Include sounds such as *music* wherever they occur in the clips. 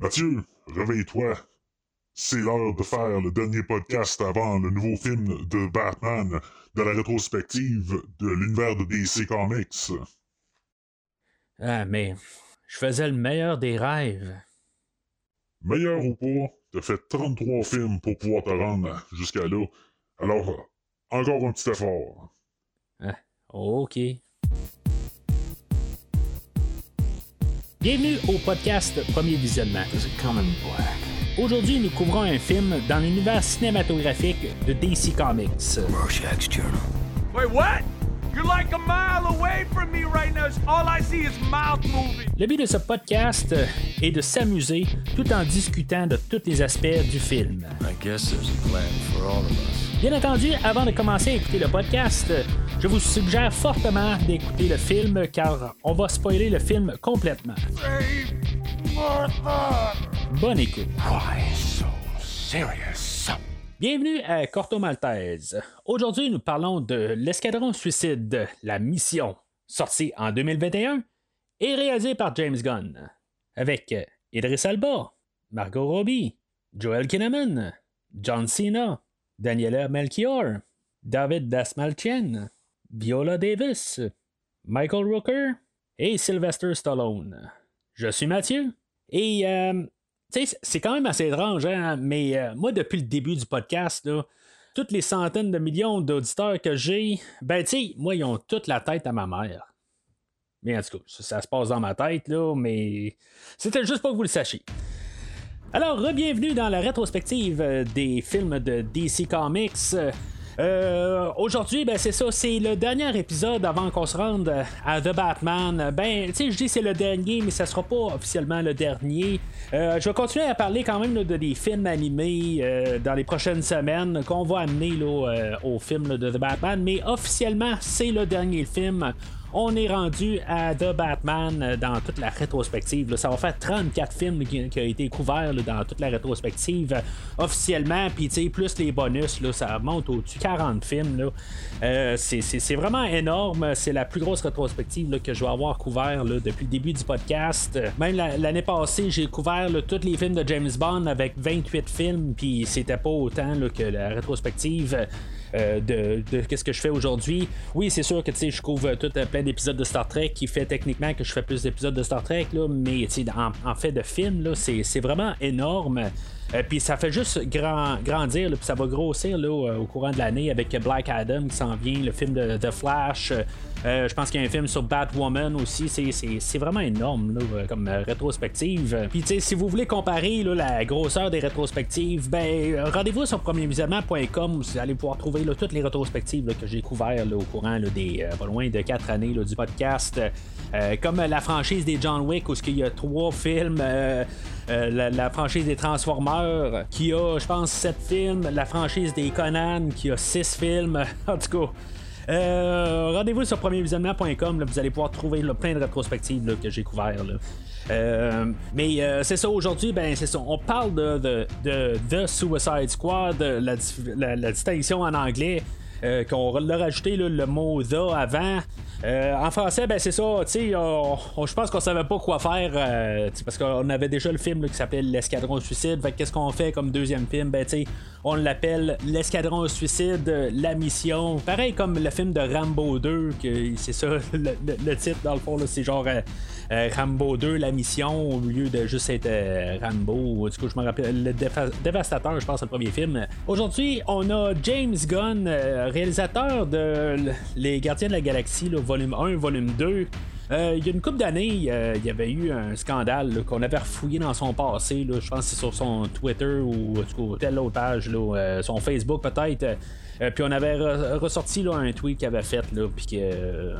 Mathieu, réveille-toi. C'est l'heure de faire le dernier podcast avant le nouveau film de Batman de la rétrospective de l'univers de DC Comics. Ah, mais je faisais le meilleur des rêves. Meilleur ou pas, t'as fait 33 films pour pouvoir te rendre jusqu'à là. Alors, encore un petit effort. Ah, ok. Bienvenue au podcast Premier Visionnement. Aujourd'hui, nous couvrons un film dans l'univers cinématographique de DC Comics. Wait, what? You're like a mile away from me right now. All I see is mouth moving. Le but de ce podcast est de s'amuser tout en discutant de tous les aspects du film. I guess there's a plan for all of us. Bien entendu, avant de commencer à écouter le podcast, je vous suggère fortement d'écouter le film car on va spoiler le film complètement. Bonne écoute. Why so serious? Bienvenue à Corto Maltese. Aujourd'hui, nous parlons de L'Escadron Suicide, la mission, sortie en 2021 et réalisée par James Gunn, avec Idris Alba, Margot Robbie, Joel Kinnaman, John Cena, Daniela Melchior, David Dasmalchian, Viola Davis, Michael Rooker et Sylvester Stallone. Je suis Mathieu et euh, c'est quand même assez étrange, hein, mais euh, moi, depuis le début du podcast, toutes les centaines de millions d'auditeurs que j'ai, ben, tu moi, ils ont toute la tête à ma mère. Mais en tout cas, ça, ça se passe dans ma tête, là, mais c'était juste pour que vous le sachiez. Alors, bienvenue dans la rétrospective euh, des films de DC Comics. Euh, Aujourd'hui, ben c'est ça, c'est le dernier épisode avant qu'on se rende à The Batman. Ben, tu sais, je dis c'est le dernier, mais ça sera pas officiellement le dernier. Euh, je vais continuer à parler quand même de des films animés euh, dans les prochaines semaines qu'on va amener euh, au film de The Batman, mais officiellement, c'est le dernier film. On est rendu à The Batman euh, dans toute la rétrospective. Ça va faire 34 films qui, ont été couverts dans toute la rétrospective euh, officiellement. Puis, plus les bonus, ça monte au-dessus de 40 films. Euh, c'est- vraiment énorme. C'est la plus grosse rétrospective que je vais avoir couvert depuis le début du podcast. Même la- l'année passée, j'ai couvert tous les films de James Bond avec 28 films. Puis, c'était pas autant que la rétrospective. Euh, de, de qu'est-ce que je fais aujourd'hui. Oui, c'est sûr que je couvre tout euh, plein d'épisodes de Star Trek qui fait techniquement que je fais plus d'épisodes de Star Trek, là, mais en, en fait de films, c'est vraiment énorme. Euh, puis ça fait juste grand, grandir, puis ça va grossir là, au, courant de l'année avec Black Adam qui s'en vient, le film de, Flash. Euh, je pense qu'il y a un film sur Batwoman aussi. C'est, vraiment énorme euh, comme euh, rétrospective. Puis si vous voulez comparer la grosseur des rétrospectives, ben euh, rendez-vous sur premiervisionnement.com où vous allez pouvoir trouver toutes les rétrospectives que j'ai couvertes au courant des euh, pas loin de 4 années du podcast. Euh, comme euh, la franchise des John Wick où il y a trois films. euh, euh, la franchise des Transformers qui a, je pense, 7 films. La franchise des Conan qui a 6 films. *laughs* en tout cas. Euh, Rendez-vous sur premiervisionnement.com, vous allez pouvoir trouver plein de rétrospectives que j'ai couvertes. Euh, mais euh, c'est ça, aujourd'hui, ben c'est ça. On parle de, The Suicide Squad, la- la distinction en anglais. Euh, qu'on l'a rajouté là, le mot the avant. Euh, en français, ben c'est ça, tu je pense qu'on savait pas quoi faire euh, parce qu'on avait déjà le film qui s'appelle L'Escadron Suicide. Fait que qu'est-ce qu'on fait comme deuxième film? Ben tu on l'appelle L'Escadron Suicide, la mission. Pareil comme le film de Rambo 2, que c'est ça, *laughs* le, le- le titre dans le fond, c'est genre euh, Rambo 2, la mission, au lieu de juste être euh, Rambo. Du coup, je me rappelle, le Dévastateur, je pense, le premier film. Aujourd'hui, on a James Gunn, euh, réalisateur de Les Gardiens de la Galaxie, volume 1, volume 2. Euh, il y a une couple d'années, il y avait eu un scandale qu'on avait refouillé dans son passé. je pense que c'est sur son Twitter ou telle autre page, son Facebook peut-être. Euh, puis on avait re- ressorti là, un tweet qu'il avait fait, là, puis que euh,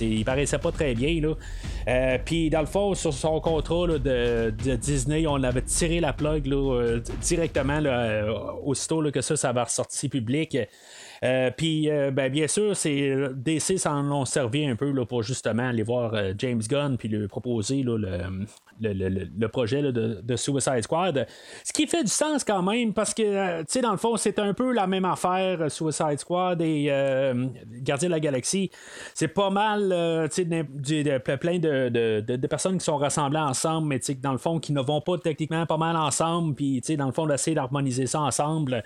il paraissait pas très bien. Là. Euh, puis dans le fond, sur son contrat là, de, de Disney, on avait tiré la plug là, euh, directement là, euh, aussitôt là, que ça, ça avait ressorti public. Puis, ben, bien sûr, c'est DC s'en ont servi un peu là, pour justement aller voir James Gunn puis lui proposer le, le, projet de, Suicide Squad. Ce qui fait du sens quand même parce que, tu sais, dans le fond, c'est un peu la même affaire, Suicide Squad et Gardien de la Galaxie. C'est pas mal, tu sais, plein de, personnes qui sont rassemblées ensemble, mais dans le fond, qui ne vont pas techniquement pas mal ensemble, puis dans le fond, d'essayer d'harmoniser ça ensemble.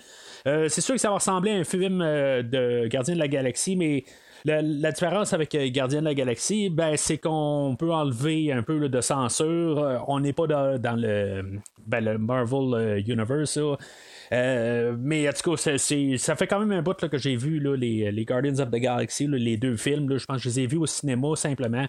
Euh, c'est sûr que ça va ressembler à un film euh, de Gardien de la Galaxie, mais la, différence avec euh, Gardien de la Galaxie, ben, c'est qu'on peut enlever un peu de censure. On n'est pas dans, ben, le Marvel Universe. Euh, mais en tout cas, ça fait quand même un bout que j'ai vu les, Guardians of the Galaxy, les deux films. je pense que je les ai vus au cinéma simplement.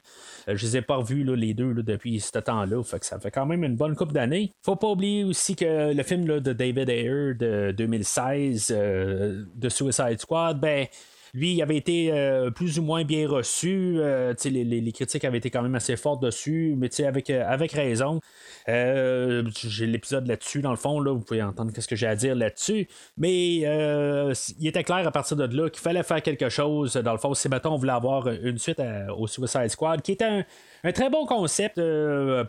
Euh, je les ai pas revus les deux depuis ce temps-là. Ça fait quand même une bonne coupe d'années. Faut pas oublier aussi que le film de David Ayer de 2016 euh, de Suicide Squad, ben lui, il avait été euh, plus ou moins bien reçu. Euh, les, critiques avaient été quand même assez fortes dessus, mais avec, euh, avec raison. j'ai l'épisode là-dessus, dans le fond, là, vous pouvez entendre ce que j'ai à dire là-dessus. Mais il était clair à partir de là qu'il fallait faire quelque chose. Dans le fond, si mettons on voulait avoir une suite au Suicide Squad, qui était un, un très bon concept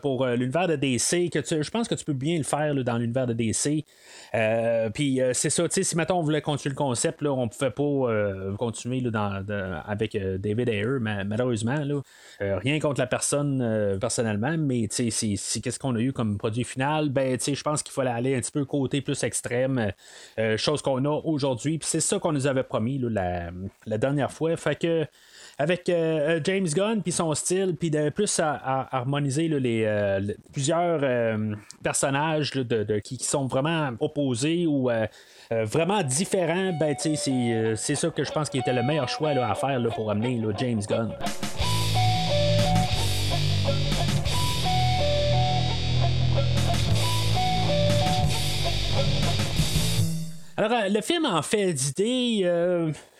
pour l'univers de DC. Que je pense que tu peux bien le faire dans l'univers de DC. Puis c'est ça, si maintenant on voulait continuer le concept, là, on pouvait pas continuer dans, avec David Ayer, malheureusement. rien contre la personne personnellement, mais c'est, qu'est-ce qu'on a eu comme produit final? Ben, je pense qu'il fallait aller un petit peu côté plus extrême, chose qu'on a aujourd'hui. Puis c'est ça qu'on nous avait promis la, la dernière fois. Fait que avec euh, euh, James Gunn puis son style, puis de plus à, harmoniser les, euh, plusieurs personnages qui, sont vraiment opposés ou vraiment différents, ben, c'est ça que je pense qui était le meilleur choix à faire pour amener James Gunn. Alors, le film en fait d'idées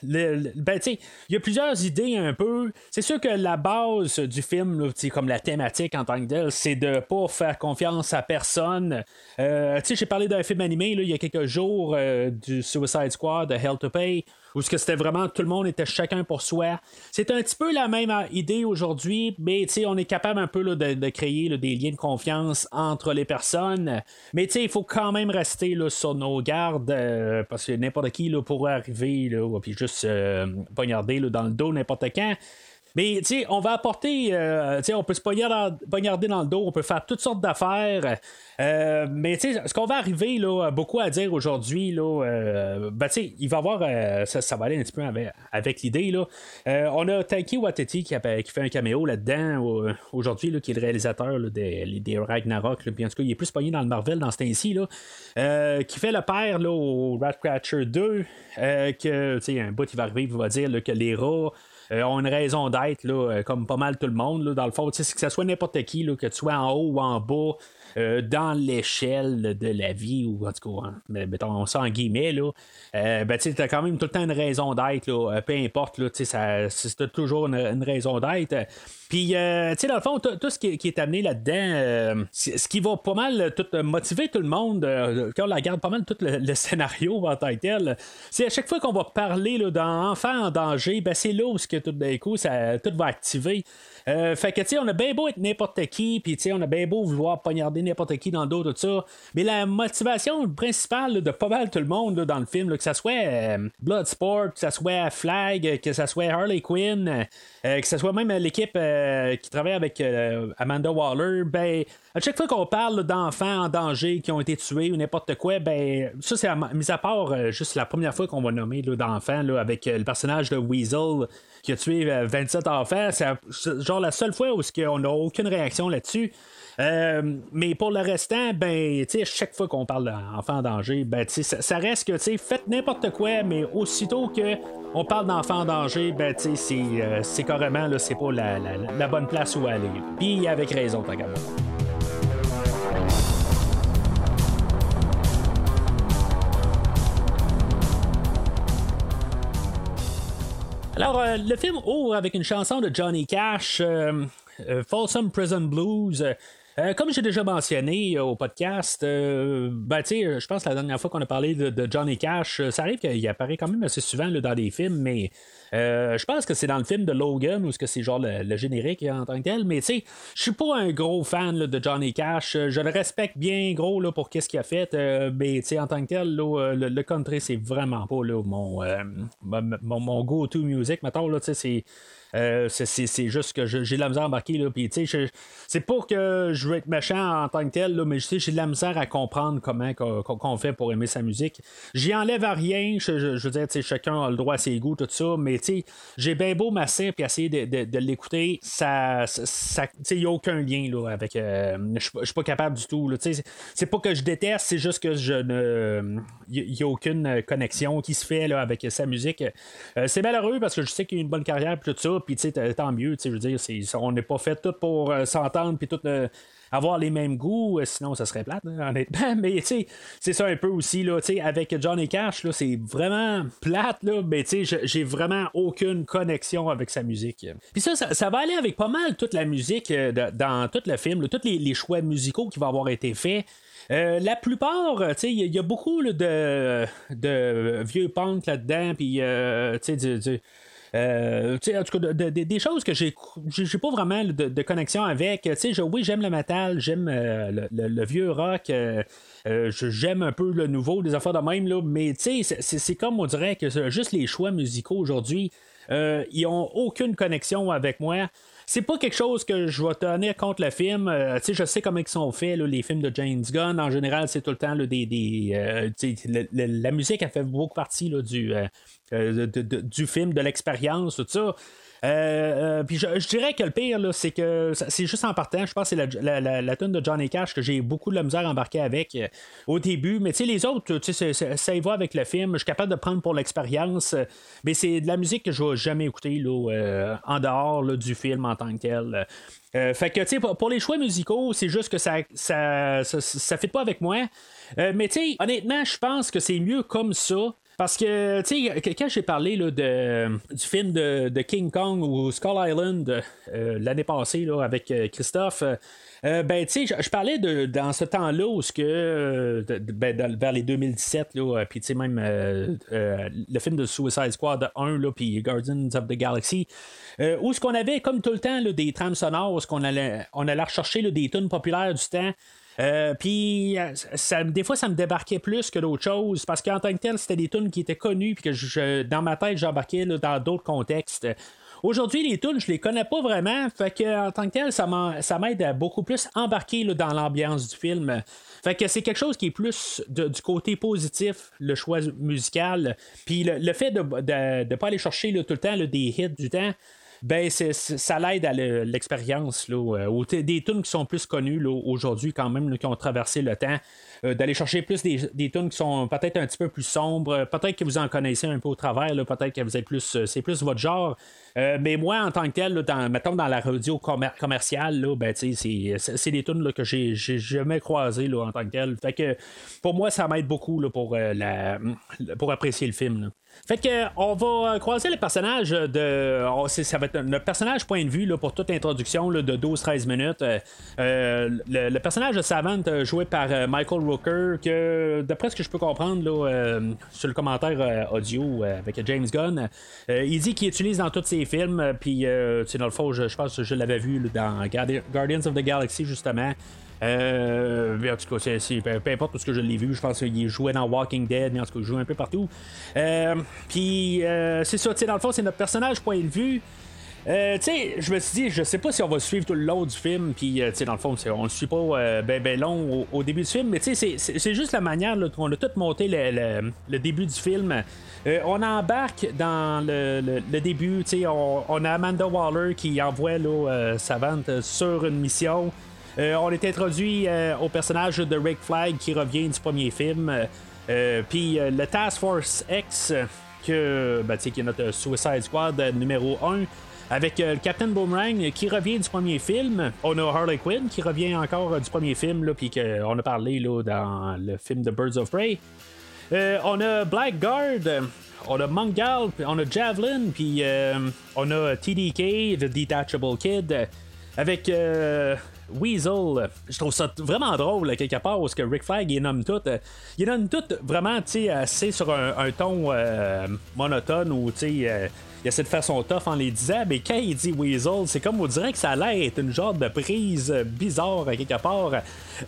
ben, il y a plusieurs idées un peu. C'est sûr que la base du film, comme la thématique en tant que tel, c'est de pas faire confiance à personne. Euh, j'ai parlé d'un film animé il y a quelques jours euh, du Suicide Squad, de Hell to Pay où ce que c'était vraiment tout le monde était chacun pour soi. C'est un petit peu la même idée aujourd'hui, mais on est capable un peu de, créer des liens de confiance entre les personnes. Mais il faut quand même rester sur nos gardes euh, parce que n'importe qui pourrait arriver puis juste euh, poignarder dans le dos n'importe quand. Mais tu sais, on va apporter, euh, tu sais, on peut se poignarder dans le dos, on peut faire toutes sortes d'affaires. Euh, mais tu sais, ce qu'on va arriver là, beaucoup à dire aujourd'hui, là, euh, ben, tu sais, il va y avoir, ça, va aller un petit peu avec, l'idée. Là. on a Taiki Watiti qui, qui, fait un caméo là-dedans aujourd'hui, qui est le réalisateur des, des, Ragnarok. puis en tout cas, il est plus pogné dans le Marvel dans ce temps-ci, qui fait le père là, au Ratcatcher 2, que tu sais, un bout, il va arriver, il va dire que les rats. Euh, ont une raison d'être, euh, comme pas mal tout le monde. Là, dans le fond, que ce soit n'importe qui, là, que tu sois en haut ou en bas, euh, dans l'échelle de la vie, ou en tout cas, hein, mettons ça en guillemets, là, ben, tu as quand même tout le temps une raison d'être, peu importe, là, c'est toujours une raison d'être. Puis, euh, tu sais, dans le fond, tout ce qui, est amené là-dedans, euh, ce qui va pas mal euh, tout, motiver tout le monde, quand on la garde pas mal tout le, scénario *laughs* en tant que tel, c'est à chaque fois qu'on va parler d'enfants en danger, ben c'est là où que tout d'un coup, ça, tout va activer. fait que, tu sais, on a bien beau être n'importe qui, puis, tu sais, on a bien beau vouloir poignarder n'importe qui dans le dos, tout ça. Mais la motivation principale de pas mal tout le monde dans le film, que ça soit Bloodsport, que ça soit Flag, que ça soit Harley Quinn, que ce soit même l'équipe euh, qui travaille avec euh, Amanda Waller, ben, à chaque fois qu'on parle d'enfants en danger qui ont été tués ou n'importe quoi, ben, ça, c'est mis à part euh, juste la première fois qu'on va nommer d'enfants avec le personnage de Weasel qui a tué 27 enfants. C'est genre la seule fois où on n'a aucune réaction là-dessus. Euh, mais pour le restant, ben, chaque fois qu'on parle d'enfants en danger, ben, ça, ça reste que faites n'importe quoi, mais aussitôt que on parle d'enfants en danger, ben, c'est, euh, c'est carrément là, c'est pas la, bonne place où aller. Puis avec raison, t'as Alors, euh, le film ouvre avec une chanson de Johnny Cash, Folsom Prison Blues. Euh, comme j'ai déjà mentionné au podcast, euh, ben, je pense que la dernière fois qu'on a parlé de, Johnny Cash, ça arrive qu'il apparaît quand même assez souvent dans des films, mais je pense que c'est dans le film de Logan ou est-ce que c'est genre le, générique en tant que tel, mais tu sais, je suis pas un gros fan de Johnny Cash. Je le respecte bien gros là, pour qu'est-ce qu'il a fait, mais en tant que tel, le, country, c'est vraiment pas mon, mon, mon, go-to music. Mettons, là, c'est euh, c'est juste que j'ai de la misère à embarquer. Là, c'est pas que je veux être méchant en tant que tel, là, mais j'ai de la misère à comprendre comment qu'on fait pour aimer sa musique. J'y enlève à rien. Je, veux dire, chacun a le droit à ses goûts, tout ça, mais j'ai bien beau masser et essayer de, l'écouter. Ça, il n'y a aucun lien là, avec. Euh, je suis pas capable du tout. C'est pas que je déteste, c'est juste que je ne. Il n'y a aucune connexion qui se fait là, avec sa musique. Euh, c'est malheureux parce que je sais qu'il a une bonne carrière et tout ça puis tu sais, tant mieux, tu sais, je veux dire, on n'est pas fait tout pour euh, s'entendre, puis tout euh, avoir les mêmes goûts, euh, sinon ça serait plate, hein, honnêtement. *laughs* Mais tu sais, c'est ça un peu aussi, là, tu sais, avec Johnny Cash, là, c'est vraiment plate, là, mais tu sais, j'ai vraiment aucune connexion avec sa musique. Puis ça, ça, va aller avec pas mal toute la musique dans tout le film, tous les, choix musicaux qui vont avoir été faits. la plupart, il y, a beaucoup de, vieux punk là-dedans, puis tu sais, du, euh, en tout cas, des choses que j'ai j'ai pas vraiment de, connexion avec. oui, j'aime le metal, j'aime euh, le, vieux rock. Euh, j'aime un peu le nouveau, des affaires de même, là, mais c'est comme on dirait que juste les choix musicaux aujourd'hui, ils ont aucune connexion avec moi c'est pas quelque chose que je vais tenir contre le film. je sais comment ils sont faits, les films de James Gunn. En général, c'est tout le temps des. la musique, a fait beaucoup partie du, euh, du film, de l'expérience, tout ça. Euh, euh, puis je, dirais que le pire, c'est que c'est juste en partant. Je pense que c'est la, la, tune de Johnny Cash que j'ai beaucoup de la misère à embarquer avec au début. Mais tu sais, les autres, ça y va avec le film. Je suis capable de prendre pour l'expérience. Mais c'est de la musique que je vais jamais écouter là, en dehors du film en tant que tel. fait que, tu sais, pour, les choix musicaux, c'est juste que ça ça, ça, fait pas avec moi. mais, tu sais, honnêtement, je pense que c'est mieux comme ça. Parce que, tu sais, quand j'ai parlé de, du film de, King Kong ou Skull Island euh, l'année passée là, avec euh, Christophe, euh, ben, tu sais, je parlais de, dans ce temps-là où ce que, ben, vers les 2017, là, puis tu sais, même le film de Suicide Squad 1, là, puis Guardians of the Galaxy, où ce qu'on avait, comme tout le temps, là, des trames sonores, où ce qu'on allait, on allait rechercher là, des tunes populaires du temps. Euh, puis, ça, des fois, ça me débarquait plus que d'autres choses parce qu'en tant que tel, c'était des tunes qui étaient connues puis que je, dans ma tête, j'embarquais dans d'autres contextes. Aujourd'hui, les tunes, je les connais pas vraiment. Fait que, en tant que tel, ça m'aide à beaucoup plus embarquer dans l'ambiance du film. Fait que c'est quelque chose qui est plus du côté positif, le choix musical. Puis le, fait de ne pas aller chercher tout le temps des hits du temps ben ça l'aide à l'expérience. Euh, des tunes qui sont plus connues aujourd'hui, quand même, qui ont traversé le temps. Euh, d'aller chercher plus des, des qui sont peut-être un petit peu plus sombres. Peut-être que vous en connaissez un peu au travers, peut-être que vous êtes plus. Euh, c'est plus votre genre. Mais moi, en tant que tel, dans, mettons dans la radio commerciale, ben, c'est des tunes que j'ai jamais croisées en tant que tel. Fait que pour moi, ça m'aide beaucoup pour, la, pour apprécier le film. Fait que on va croiser le personnage de. ça va être notre personnage point de vue là, pour toute introduction de 12-13 minutes. le, personnage de Savant joué par Michael Rooker, que d'après ce que je peux comprendre là, sur le commentaire audio avec James Gunn, il dit qu'il utilise dans tous ses films. Puis dans le fond, je, je pense que je l'avais vu dans Guardians of the Galaxy justement. Euh, en tout cas, c'est, peu, importe parce que je l'ai vu, je pense qu'il jouait dans Walking Dead, mais en tout cas, il joue un peu partout. Euh, puis, euh, c'est ça, dans le fond, c'est notre personnage point de vue. Euh, tu sais, je me suis dit, je sais pas si on va suivre tout le long du film, puis, tu sais, dans le fond, on le suit pas ben, ben long au, début du film, mais tu sais, c'est juste la manière qu'on a tout monté le, le, début du film. on embarque dans le, le début, tu sais, on, a Amanda Waller qui envoie là, Savante sur une mission. Euh, on est introduit euh, au personnage de Rick Flag qui revient du premier film. Euh, puis le Task Force X, que, ben, qui est notre Suicide Squad numéro 1 avec le Captain Boomerang qui revient du premier film. On a Harley Quinn qui revient encore du premier film, puis qu'on a parlé là, dans le film de Birds of Prey. on a Blackguard, on a Mangal, on a Javelin, puis on a TDK, The Detachable Kid, avec Weasel, je trouve ça vraiment drôle, quelque part, parce que Rick Flag, il nomme tout. il nomme tout vraiment, assez sur un, ton monotone ou, tu sais, il essaie de faire son tough en les disant, mais quand il dit Weasel, c'est comme on dirait que ça a l'air une genre de prise bizarre quelque part.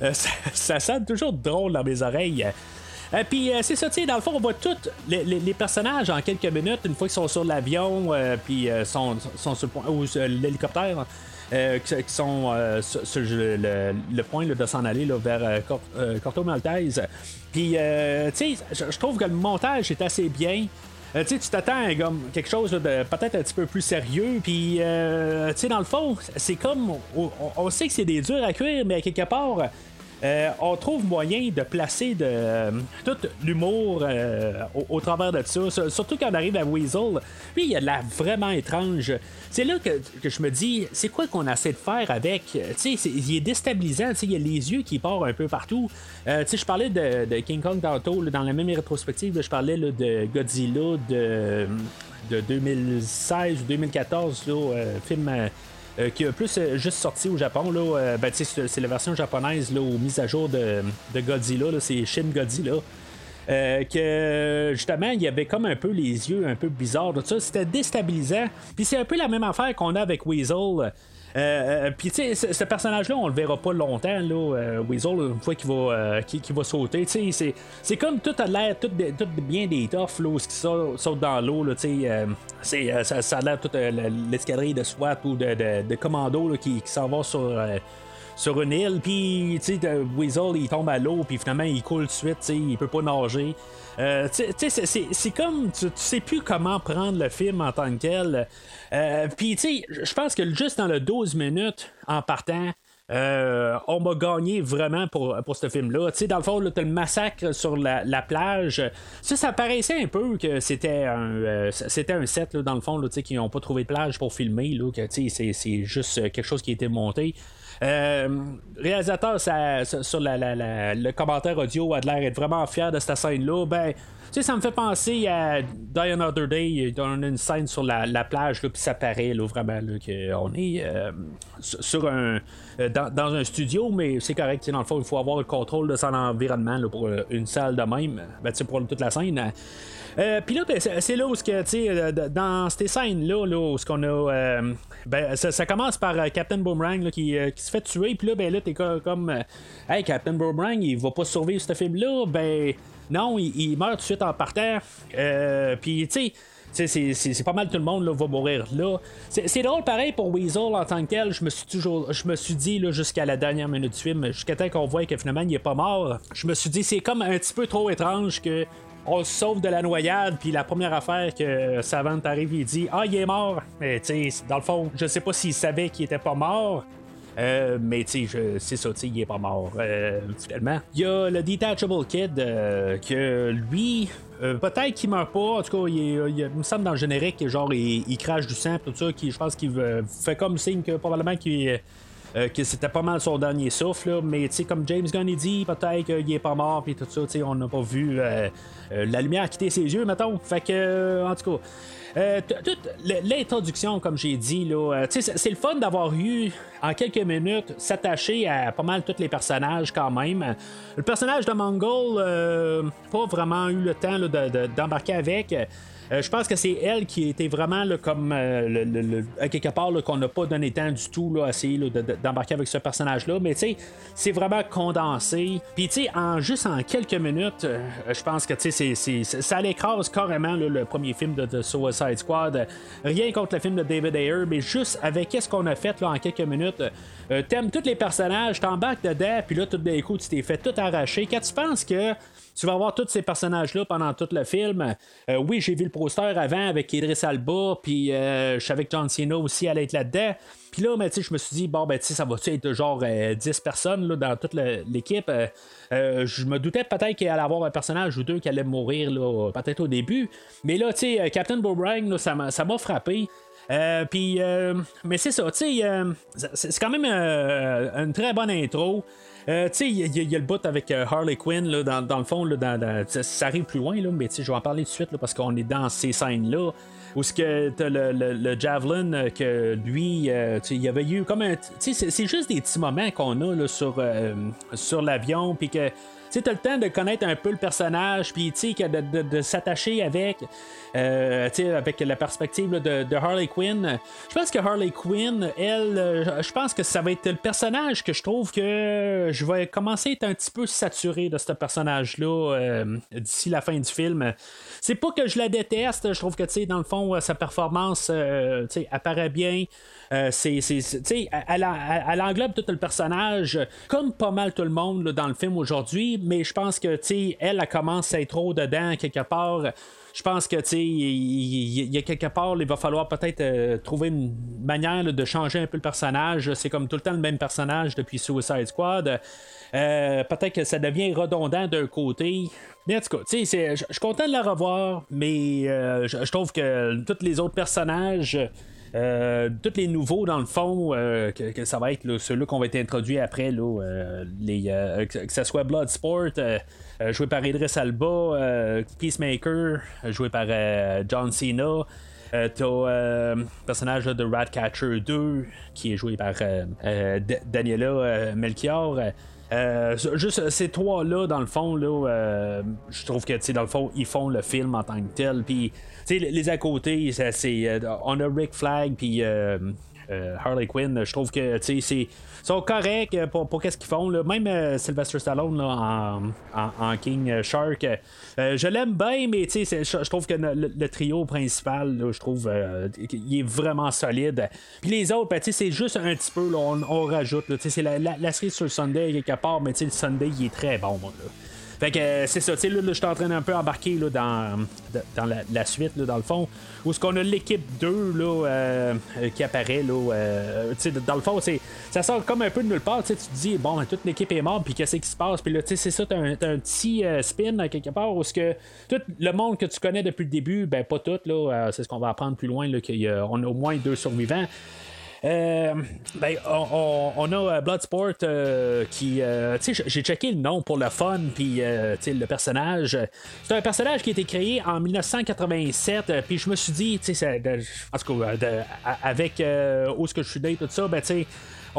Euh, *laughs* ça, sonne toujours drôle dans mes oreilles. Euh, puis euh, c'est ça, tu sais, dans le fond, on voit tous les, personnages en quelques minutes, une fois qu'ils sont sur l'avion, puis sont, sont, sur le point, ou l'hélicoptère. qui, sont sur, le, point de s'en aller vers Corto Maltese. Puis, tu sais, je trouve que le montage est assez bien. Euh, tu t'attends à quelque chose de peut-être un petit peu plus sérieux. Puis, euh, tu sais, dans le fond, c'est comme. On, sait que c'est des durs à cuire, mais quelque part. Euh, on trouve moyen de placer de, tout l'humour au, travers de ça, surtout quand on arrive à Weasel. Il y a de la vraiment étrange. C'est là que, je me dis, c'est quoi qu'on essaie de faire avec? Il est déstabilisant, il y a les yeux qui partent un peu partout. Euh, je parlais de, King Kong tantôt, dans la même rétrospective, je parlais de Godzilla de, de 2016 ou 2014, là, euh, film. Euh, qui est plus juste sorti au Japon. Là, ben, c'est la version japonaise là, aux mises à jour de, de Godzilla. C'est Shin Godzilla. Euh, que justement, il y avait comme un peu les yeux un peu bizarres, tout ça. C'était déstabilisant. Puis c'est un peu la même affaire qu'on a avec Weasel. Euh, euh, puis tu sais, ce, personnage-là, on le verra pas longtemps, là, Weasel, une fois qu'il va, qui, va sauter. Tu sais, c'est comme tout a l'air, tout, bien des toughs, là, qui sautent dans l'eau, tu sais. ça, ça, a l'air toute l'escadrille de SWAT ou de, de, commando qui, qui s'en va sur sur une île, puis tu Weasel il tombe à l'eau, puis finalement il coule tout de suite, tu sais, il peut pas nager. Euh, tu c'est comme tu, sais plus comment prendre le film en tant que tel. Euh, puis tu sais, je pense que juste dans le 12 minutes en partant, euh, on m'a gagné vraiment pour, pour ce film-là. Tu sais, dans le fond, t'as le massacre sur la, plage. Ça, ça paraissait un peu que c'était un, c'était un set, là, dans le fond, là, qui n'ont pas trouvé de plage pour filmer. Là, que, c'est juste quelque chose qui a été monté. Euh, réalisateur, sur le commentaire audio, a l'air d'être vraiment fier de cette scène-là. Ben, tu sais, ça me fait penser à Die Another Day. On a une scène sur la, plage, puis ça paraît là, vraiment qu'on est euh, sur un, euh, dans, un studio, mais c'est correct. Dans le fond, il faut avoir le contrôle de son environnement pour une salle de même, ben, pour toute la scène. Euh, puis là, ben, c'est là où, tu sais, dans ces scènes-là, là, où ce qu'on a. Euh, ben, ça, commence par euh, Captain Boomerang qui, se fait tuer. Puis là, ben là, t'es comme. hey, Captain Boomerang, il va pas survivre ce film-là. Ben, non, il, meurt tout de suite en partant. Puis, tu sais. C'est pas mal tout le monde là, va mourir là. C'est drôle pareil pour Weasel en tant que tel. Je me suis toujours. Je me suis dit jusqu'à la dernière minute du film, jusqu'à temps qu'on voit que finalement il est pas mort. Je me suis dit c'est comme un petit peu trop étrange que on se sauve de la noyade, puis la première affaire que Savant arrive, il dit Ah, il est mort. Mais tu sais, dans le fond, je sais pas s'il savait qu'il était pas mort. Euh, mais tu sais, c'est ça, tu sais, il est pas mort euh, finalement. Il y a le Detachable Kid euh, que lui, peut-être qu'il meurt pas. En tout cas, il, me semble dans le générique, genre il, crache du sang, tout ça, qui, je pense qu'il fait comme signe que probablement qu'il euh, que c'était pas mal son dernier souffle, mais comme James Gunn dit, peut-être qu'il est pas mort, puis tout ça, on n'a pas vu euh, euh, la lumière quitter ses yeux, mettons. Fait que, en tout cas, toute l'introduction, comme j'ai dit, là, c'est le fun d'avoir eu en quelques minutes s'attacher à pas mal tous les personnages quand même. Le personnage de Mongol, pas vraiment eu le temps d'embarquer avec. Euh, je pense que c'est elle qui était vraiment comme euh, quelque part qu'on n'a pas donné temps du tout là, à essayer d'embarquer avec ce personnage-là. Mais tu sais, c'est vraiment condensé. Puis tu sais, en juste en quelques minutes, euh, je pense que tu sais, ça l'écrase carrément le premier film de, Suicide Squad. Rien contre le film de David Ayer, mais juste avec ce qu'on a fait là, en quelques minutes? T'aimes tous les personnages, t'embarques dedans, puis là tout d'un coup tu t'es fait tout arracher. Quand tu penses que tu vas voir tous ces personnages-là pendant tout le film. Euh, oui, j'ai vu le poster avant avec Idris Alba, puis euh, je savais que John Cena aussi allait être là-dedans. Puis là, ben, je me suis dit, bon, ben, ça va être genre 10 euh, personnes là, dans toute l'équipe? je me doutais peut-être qu'il allait avoir un personnage ou deux qui allait mourir, peut-être au début. Mais là, tu sais, Captain Boomerang, ça m'a frappé. mais c'est ça, tu sais, c'est quand même une très bonne intro. Tu sais, il y, a le bout avec Harley Quinn, là, dans, le fond, là, ça arrive plus loin, là, mais je vais en parler tout de suite parce qu'on est dans ces scènes-là où ce que t'as le, le, javelin euh, que lui, euh, il y avait eu comme un. C'est juste des petits moments qu'on a là, sur, euh, sur l'avion, puis que tu as le temps de connaître un peu le personnage, puis de, de, s'attacher avec, euh, avec la perspective de, Harley Quinn. Je pense que Harley Quinn, elle, euh, je pense que ça va être le personnage que je trouve que je vais commencer à être un petit peu saturé de ce personnage-là euh, d'ici la fin du film. C'est pas que je la déteste, je trouve que, dans le fond, sa performance apparaît bien. Euh, c'est, elle, elle, englobe tout le personnage, comme pas mal tout le monde dans le film aujourd'hui, mais je pense que elle, elle commence à être trop dedans quelque part je pense que tu il y, a quelque part, il va falloir peut-être euh, trouver une manière de changer un peu le personnage. C'est comme tout le temps le même personnage depuis Suicide Squad. Euh, peut-être que ça devient redondant d'un côté. Mais en tout cas, je suis content de la revoir, mais je trouve que tous les autres personnages. Euh, tous les nouveaux, dans le fond, euh, que, ça va être ceux-là qu'on va être introduits après, là, euh, les, que, ce soit Bloodsport, joué par Idris Alba, Peacemaker, joué par John Cena. t'as le personnage de Ratcatcher 2 qui est joué par Daniela Melchior. juste ces trois-là, dans le fond, là, je trouve que dans le fond, ils font le film en tant que tel. Puis les à côté, euh, on a Rick Flag puis euh, euh, Harley Quinn. Je trouve que c'est sont corrects pour, pour qu'est-ce qu'ils font. Là. Même Sylvester Stallone là, en, King Shark, je l'aime bien, mais je, trouve que le, trio principal, je trouve il est vraiment solide. Puis les autres, ben, c'est juste un petit peu, on, on, rajoute. C'est la, la, série sur le Sunday quelque part, mais le Sunday il est très bon. Là. Fait que euh, c'est ça, tu sais, là, je suis en train d'un peu embarquer là, dans, dans la, suite, là, dans le fond, où ce qu'on a l'équipe 2 là, euh, euh, qui apparaît, là, tu sais, dans le fond, c'est, ça sort comme un peu de nulle part, tu te dis, bon, toute l'équipe est morte, puis qu'est-ce qui se passe, puis là, tu sais, c'est ça, t'as un, un, petit spin quelque part, où ce que tout le monde que tu connais depuis le début, ben pas tout, là, c'est ce qu'on va apprendre plus loin, là, qu'on a au moins deux survivants. Euh, ben, on, a euh, Bloodsport euh, qui. tu sais, j'ai checké le nom pour le fun, puis le personnage. C'est un personnage qui a été créé en 1987, puis je me suis dit, tu sais, en tout avec où ce que je suis né, tout ça, ben, tu sais.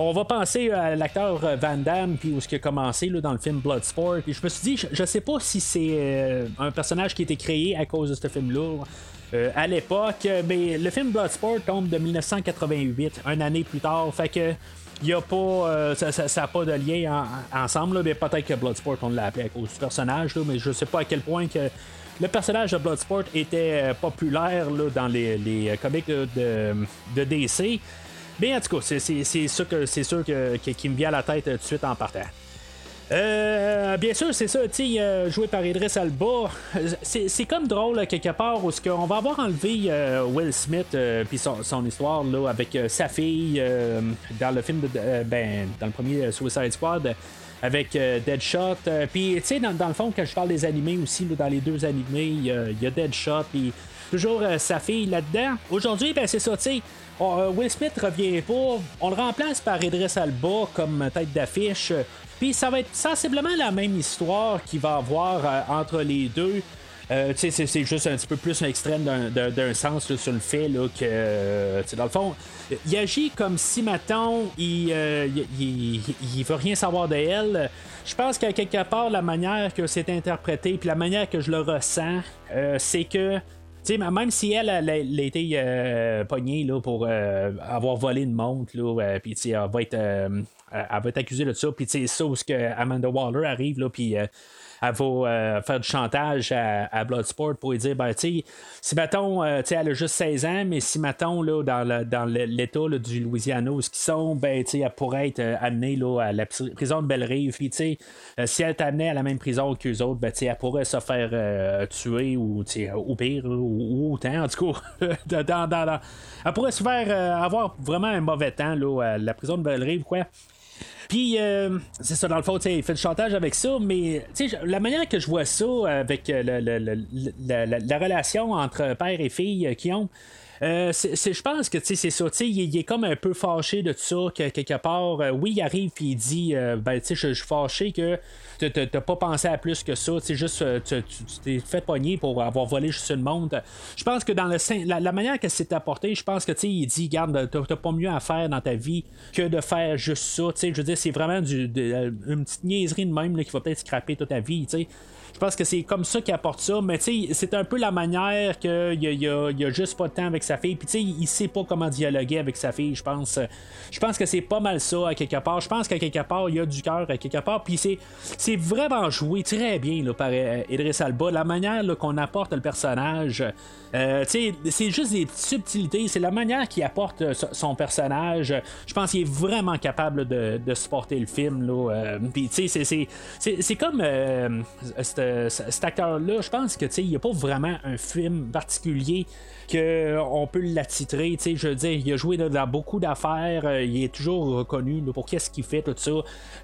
On va penser à l'acteur Van Damme, puis où ce qui a commencé là, dans le film Bloodsport. Puis je me suis dit, je, je sais pas si c'est un personnage qui a été créé à cause de ce film-là. Euh, à l'époque. Mais le film Bloodsport tombe de 1988, une année plus tard. Fait que a pas, euh, ça n'a pas de lien ensemble, mais peut-être que Bloodsport, on l'a appelé à cause du personnage, mais je sais pas à quel point que le personnage de Bloodsport était euh, populaire dans les, comics de, DC. Mais en tout cas, c'est sûr, que, sûr que, qui me vient à la tête tout de suite en partant. Euh, bien sûr, c'est ça, tu sais, joué par Idris Alba. C'est comme drôle, quelque part, où on va avoir enlevé euh, Will Smith, euh, puis son, histoire, là, avec euh, sa fille, dans le film, de, ben, dans le premier Suicide Squad, avec Deadshot. puis, tu sais, dans, le fond, quand je parle des animés aussi, dans les deux animés, il y, a Deadshot, puis toujours sa fille là-dedans. Aujourd'hui, ben, c'est ça, tu sais. Will Smith revient pas, on le remplace par Idris Alba comme tête d'affiche. Puis ça va être sensiblement la même histoire qu'il va avoir euh, entre les deux. Euh, c'est juste un petit peu plus un extrême d'un sens sur le fait là, que, euh, dans le fond, il agit comme si, maintenant il, il, veut rien savoir de elle. Je pense qu'à quelque part, la manière que c'est interprété, puis la manière que je le ressens, c'est que même si elle, a été pognée là, pour avoir volé une montre, puis elle va être elle va être accusée de ça. Puis, sais, ça où Amanda Waller arrive, là, puis euh, elle va euh, faire du chantage à, Bloodsport pour lui dire ben, si mettons, euh, elle a juste 16 ans, mais si mettons, là, dans, l'État du Louisiana où ils sont, ben, elle pourrait être amenée là, à la prison de Belle-Rive. Puis, si elle est amenée à la même prison qu'eux autres, ben, elle pourrait se faire tuer ou, ou pire, ou, autant, en tout cas. *laughs* dans, elle pourrait se faire avoir vraiment un mauvais temps là, à la prison de Belle-Rive, quoi. Puis, euh, c'est ça, dans le fond, il fait du chantage avec ça, mais la manière que je vois ça avec euh, la, relation entre père et fille euh, qui ont. Euh, je pense que c'est ça. Il, il est comme un peu fâché de tout ça, que quelque part, euh, oui, il arrive et il dit euh, ben, je suis fâché que tu n'as pas pensé à plus que ça. C'est juste, tu t'es fait pogner pour avoir volé juste une montre. Je pense que dans le la, la manière que c'est apporté, je pense que il dit Garde, t'as pas mieux à faire dans ta vie que de faire juste ça. Je veux dire, c'est vraiment du, une petite niaiserie de même qui va peut-être scraper toute ta vie. sais je pense que c'est comme ça qu'il apporte ça, mais tu sais, c'est un peu la manière qu'il a, a, juste pas de temps avec sa fille, puis tu sais, il sait pas comment dialoguer avec sa fille, je pense. Je pense que c'est pas mal ça, à quelque part. Je pense qu'à quelque part, il y a du cœur, à quelque part, puis c'est, c'est vraiment joué très bien là, par euh, Idris Alba. La manière qu'on apporte le personnage, euh, c'est juste des subtilités, c'est la manière qu'il apporte euh, son personnage. Je pense qu'il est vraiment capable de, supporter le film. Là, sais, c'est comme cet acteur-là, je pense que il n'y a pas vraiment un film particulier qu'on peut l'attitrer. Je veux dire, il a joué dans beaucoup d'affaires, euh, il est toujours reconnu pour qu'est-ce qu'il fait, tout ça.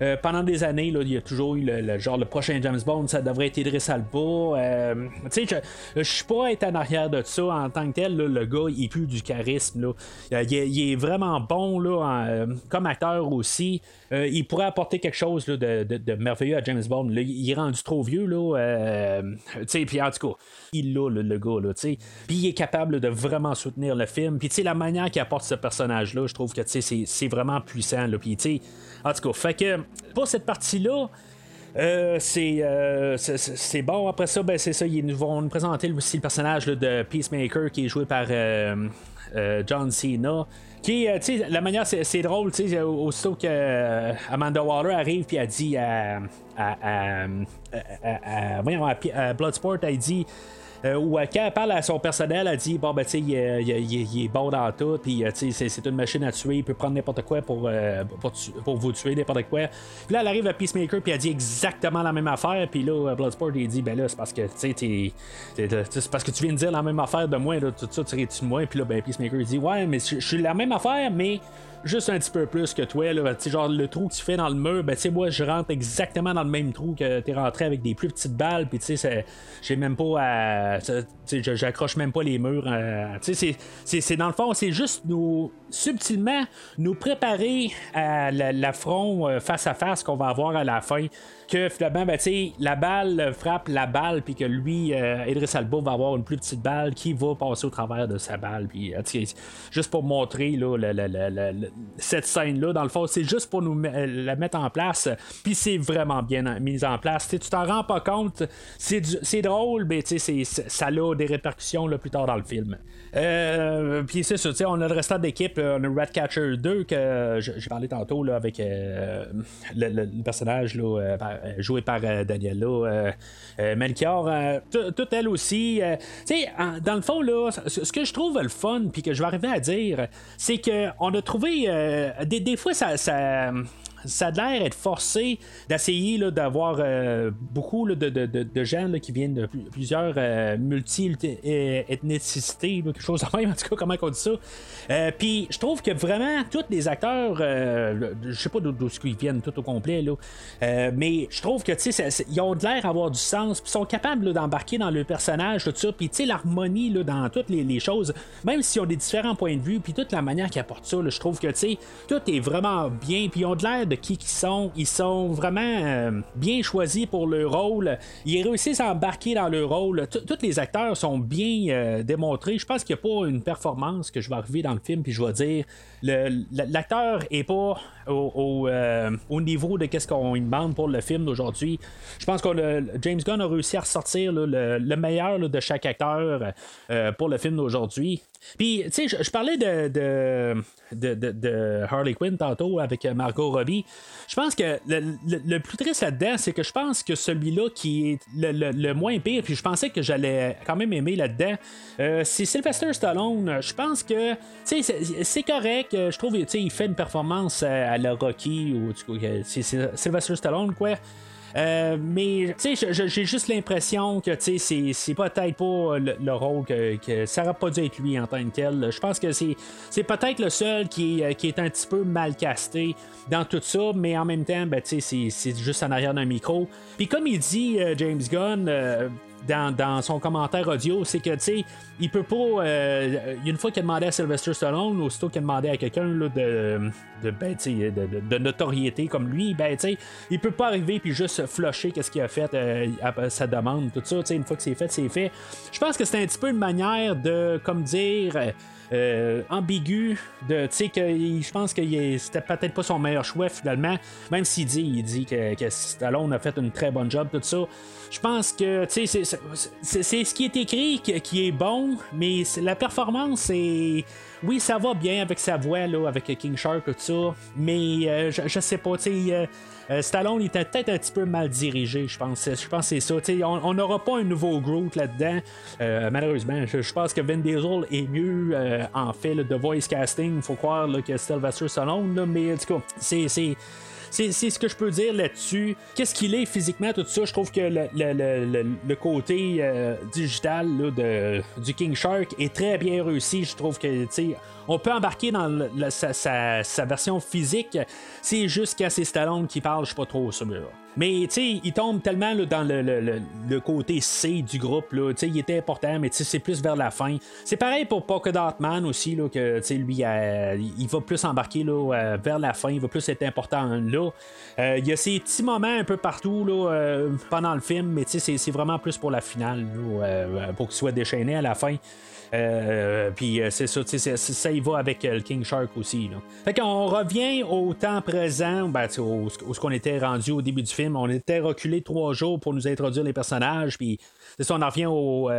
Euh, pendant des années, là, il y a toujours eu le, genre le prochain James Bond, ça devrait être Idris Alba. Euh, je ne suis pas être en arrière de ça en tant que tel. le gars, il plus du charisme. Là. Il, est vraiment bon là, comme acteur aussi. il pourrait apporter quelque chose de, merveilleux à James Bond. il est rendu trop vieux. Là, puis en tout cas, il l'a, le, gars. Là, puis il est capable de vraiment soutenir le film. Puis la manière qu'il apporte ce personnage-là, je trouve que c'est vraiment puissant. Là. Puis en tout cas, fait que pour cette partie-là, euh, euh, c'est bon. Après ça, ben, c'est ça. Ils vont nous présenter aussi le personnage de Peacemaker qui est joué par euh, John Cena. Qui, la manière, c'est drôle, aussitôt que Amanda Waller arrive puis elle dit à, à, à Bloodsport, elle dit euh, ou quand elle parle à son personnel, elle dit Bon, ben, tu sais, il, est bon dans tout, puis, euh, tu sais, c'est une machine à tuer, il peut prendre n'importe quoi pour, euh, pour, vous tuer, n'importe quoi. Puis là, elle arrive à Peacemaker, puis elle dit exactement la même affaire, puis là, Bloodsport, il dit Ben là, c'est parce que, tu sais, c'est parce que tu viens de dire la même affaire de moi, là, tout ça, tu tu de moi, puis là, ben, Peacemaker, il dit Ouais, mais je suis la même affaire, mais juste un petit peu plus que toi. Là, genre le trou que tu fais dans le mur, ben, moi je rentre exactement dans le même trou que tu es rentré avec des plus petites balles. Puis j'ai même pas à. J'accroche même pas les murs. Euh, c'est dans le fond, c'est juste nous subtilement nous préparer à l'affront euh, face à face qu'on va avoir à la fin que finalement, ben, la balle frappe la balle, puis que lui, euh, Idris va avoir une plus petite balle qui va passer au travers de sa balle. Puis, juste pour montrer là, cette scène-là, dans le fond, c'est juste pour nous la mettre en place. Puis c'est vraiment bien mis en place. tu t'en rends pas compte, c'est drôle, mais ça a des répercussions plus tard dans le film. Euh, puis c'est ça, on a le restant d'équipe, on a Ratcatcher 2 que j'ai parlé tantôt là, avec euh, le, personnage là, euh, joué par Daniela Melchior. Toute elle aussi. tu sais, dans le fond, là, ce que je trouve le fun, puis que je vais arriver à dire, c'est qu'on a trouvé. Des, fois, ça ça a l'air d'être forcé d'essayer d'avoir euh, beaucoup de, de, de, gens qui viennent de plusieurs euh, multi-ethnicités, quelque chose de même, en tout cas, comment on dit ça. Euh, puis je trouve que vraiment, tous les acteurs, je sais pas d'où ils viennent tout au complet, là, mais je trouve que, sais, ils ont l'air d'avoir du sens, puis sont capables d'embarquer dans le personnage, tout ça, puis l'harmonie dans toutes les, choses, même s'ils ont des différents points de vue, puis toute la manière qu'ils apportent ça, je trouve que, tout est vraiment bien, puis ils ont de l'air de qui sont. Ils sont vraiment euh, bien choisis pour leur rôle. Ils réussissent à embarquer dans leur rôle. Tous les acteurs sont bien euh, démontrés. Je pense qu'il n'y a pas une performance que je vais arriver dans le film puis je vais dire l'acteur est pas au, euh, niveau de qu'est-ce qu'on demande pour le film d'aujourd'hui. Je pense que James Gunn a réussi à ressortir le, meilleur de chaque acteur pour le film d'aujourd'hui. Puis, tu sais, je, parlais de de, de, Harley Quinn tantôt avec Margot Robbie. Je pense que le, plus triste là-dedans, c'est que je pense que celui-là qui est le, moins pire, puis je pensais que j'allais quand même aimer là-dedans, euh, c'est Sylvester Stallone. Je pense que c'est correct. Je trouve qu'il fait une performance à, la Rocky ou c'est Sylvester Stallone, quoi. Euh, mais j'ai juste l'impression que c'est peut-être pas le, rôle que, ça aurait pas dû être lui en tant que tel. Je pense que c'est peut-être le seul qui est, qui est un petit peu mal casté dans tout ça, mais en même temps, ben, c'est juste en arrière d'un micro. Puis comme il dit euh, James Gunn, dans, son commentaire audio, c'est que, tu sais, il peut pas. Euh, une fois qu'il a demandé à Sylvester Stallone, aussitôt qu'il a demandé à quelqu'un de, de, ben, de, de, notoriété comme lui, ben, tu sais, il peut pas arriver puis juste flusher qu'est-ce qu'il a fait euh, sa demande, tout ça, tu sais, une fois que c'est fait, c'est fait. Je pense que c'est un petit peu une manière de, comme dire, euh, ambigu de tu sais que je pense que c'était peut-être pas son meilleur choix finalement. Même s'il dit il dit que, que Stallone a fait une très bonne job tout ça. Je pense que c'est, c'est ce qui est écrit qui, est bon mais la performance est oui ça va bien avec sa voix là avec King Shark tout ça mais euh, je, sais pas tu sais euh, euh, Stallone était peut-être un petit peu mal dirigé, je pense. Je pense que c'est ça. on n'aura pas un nouveau Groot là-dedans. Euh, malheureusement, je, pense que Vin Diesel est mieux en fait de voice casting. Faut croire que Sylvester Stallone, mais en tout cas, c'est c'est ce que je peux dire là-dessus. Qu'est-ce qu'il est physiquement, tout ça? Je trouve que le, côté euh, digital de, du King Shark est très bien réussi. Je trouve que, on peut embarquer dans sa, version physique. C'est juste ces Stallone qui parle, je suis pas trop sûr. Mais tu sais, il tombe tellement dans le, côté C du groupe. Là, il était important, mais c'est plus vers la fin. C'est pareil pour Polka Dot Man aussi, là, que lui, euh, il va plus embarquer là, euh, vers la fin, il va plus être important là. Euh, il y a ces petits moments un peu partout pendant le film, mais c'est vraiment plus pour la finale, pour qu'il soit déchaîné à la fin. Euh, puis euh, c'est ça, ça y va avec euh, le King Shark aussi. Là. Fait qu'on revient au temps présent, ben, où ce qu'on était rendu au début du film. On était reculé trois jours pour nous introduire les personnages, puis c'est ça, on en revient au,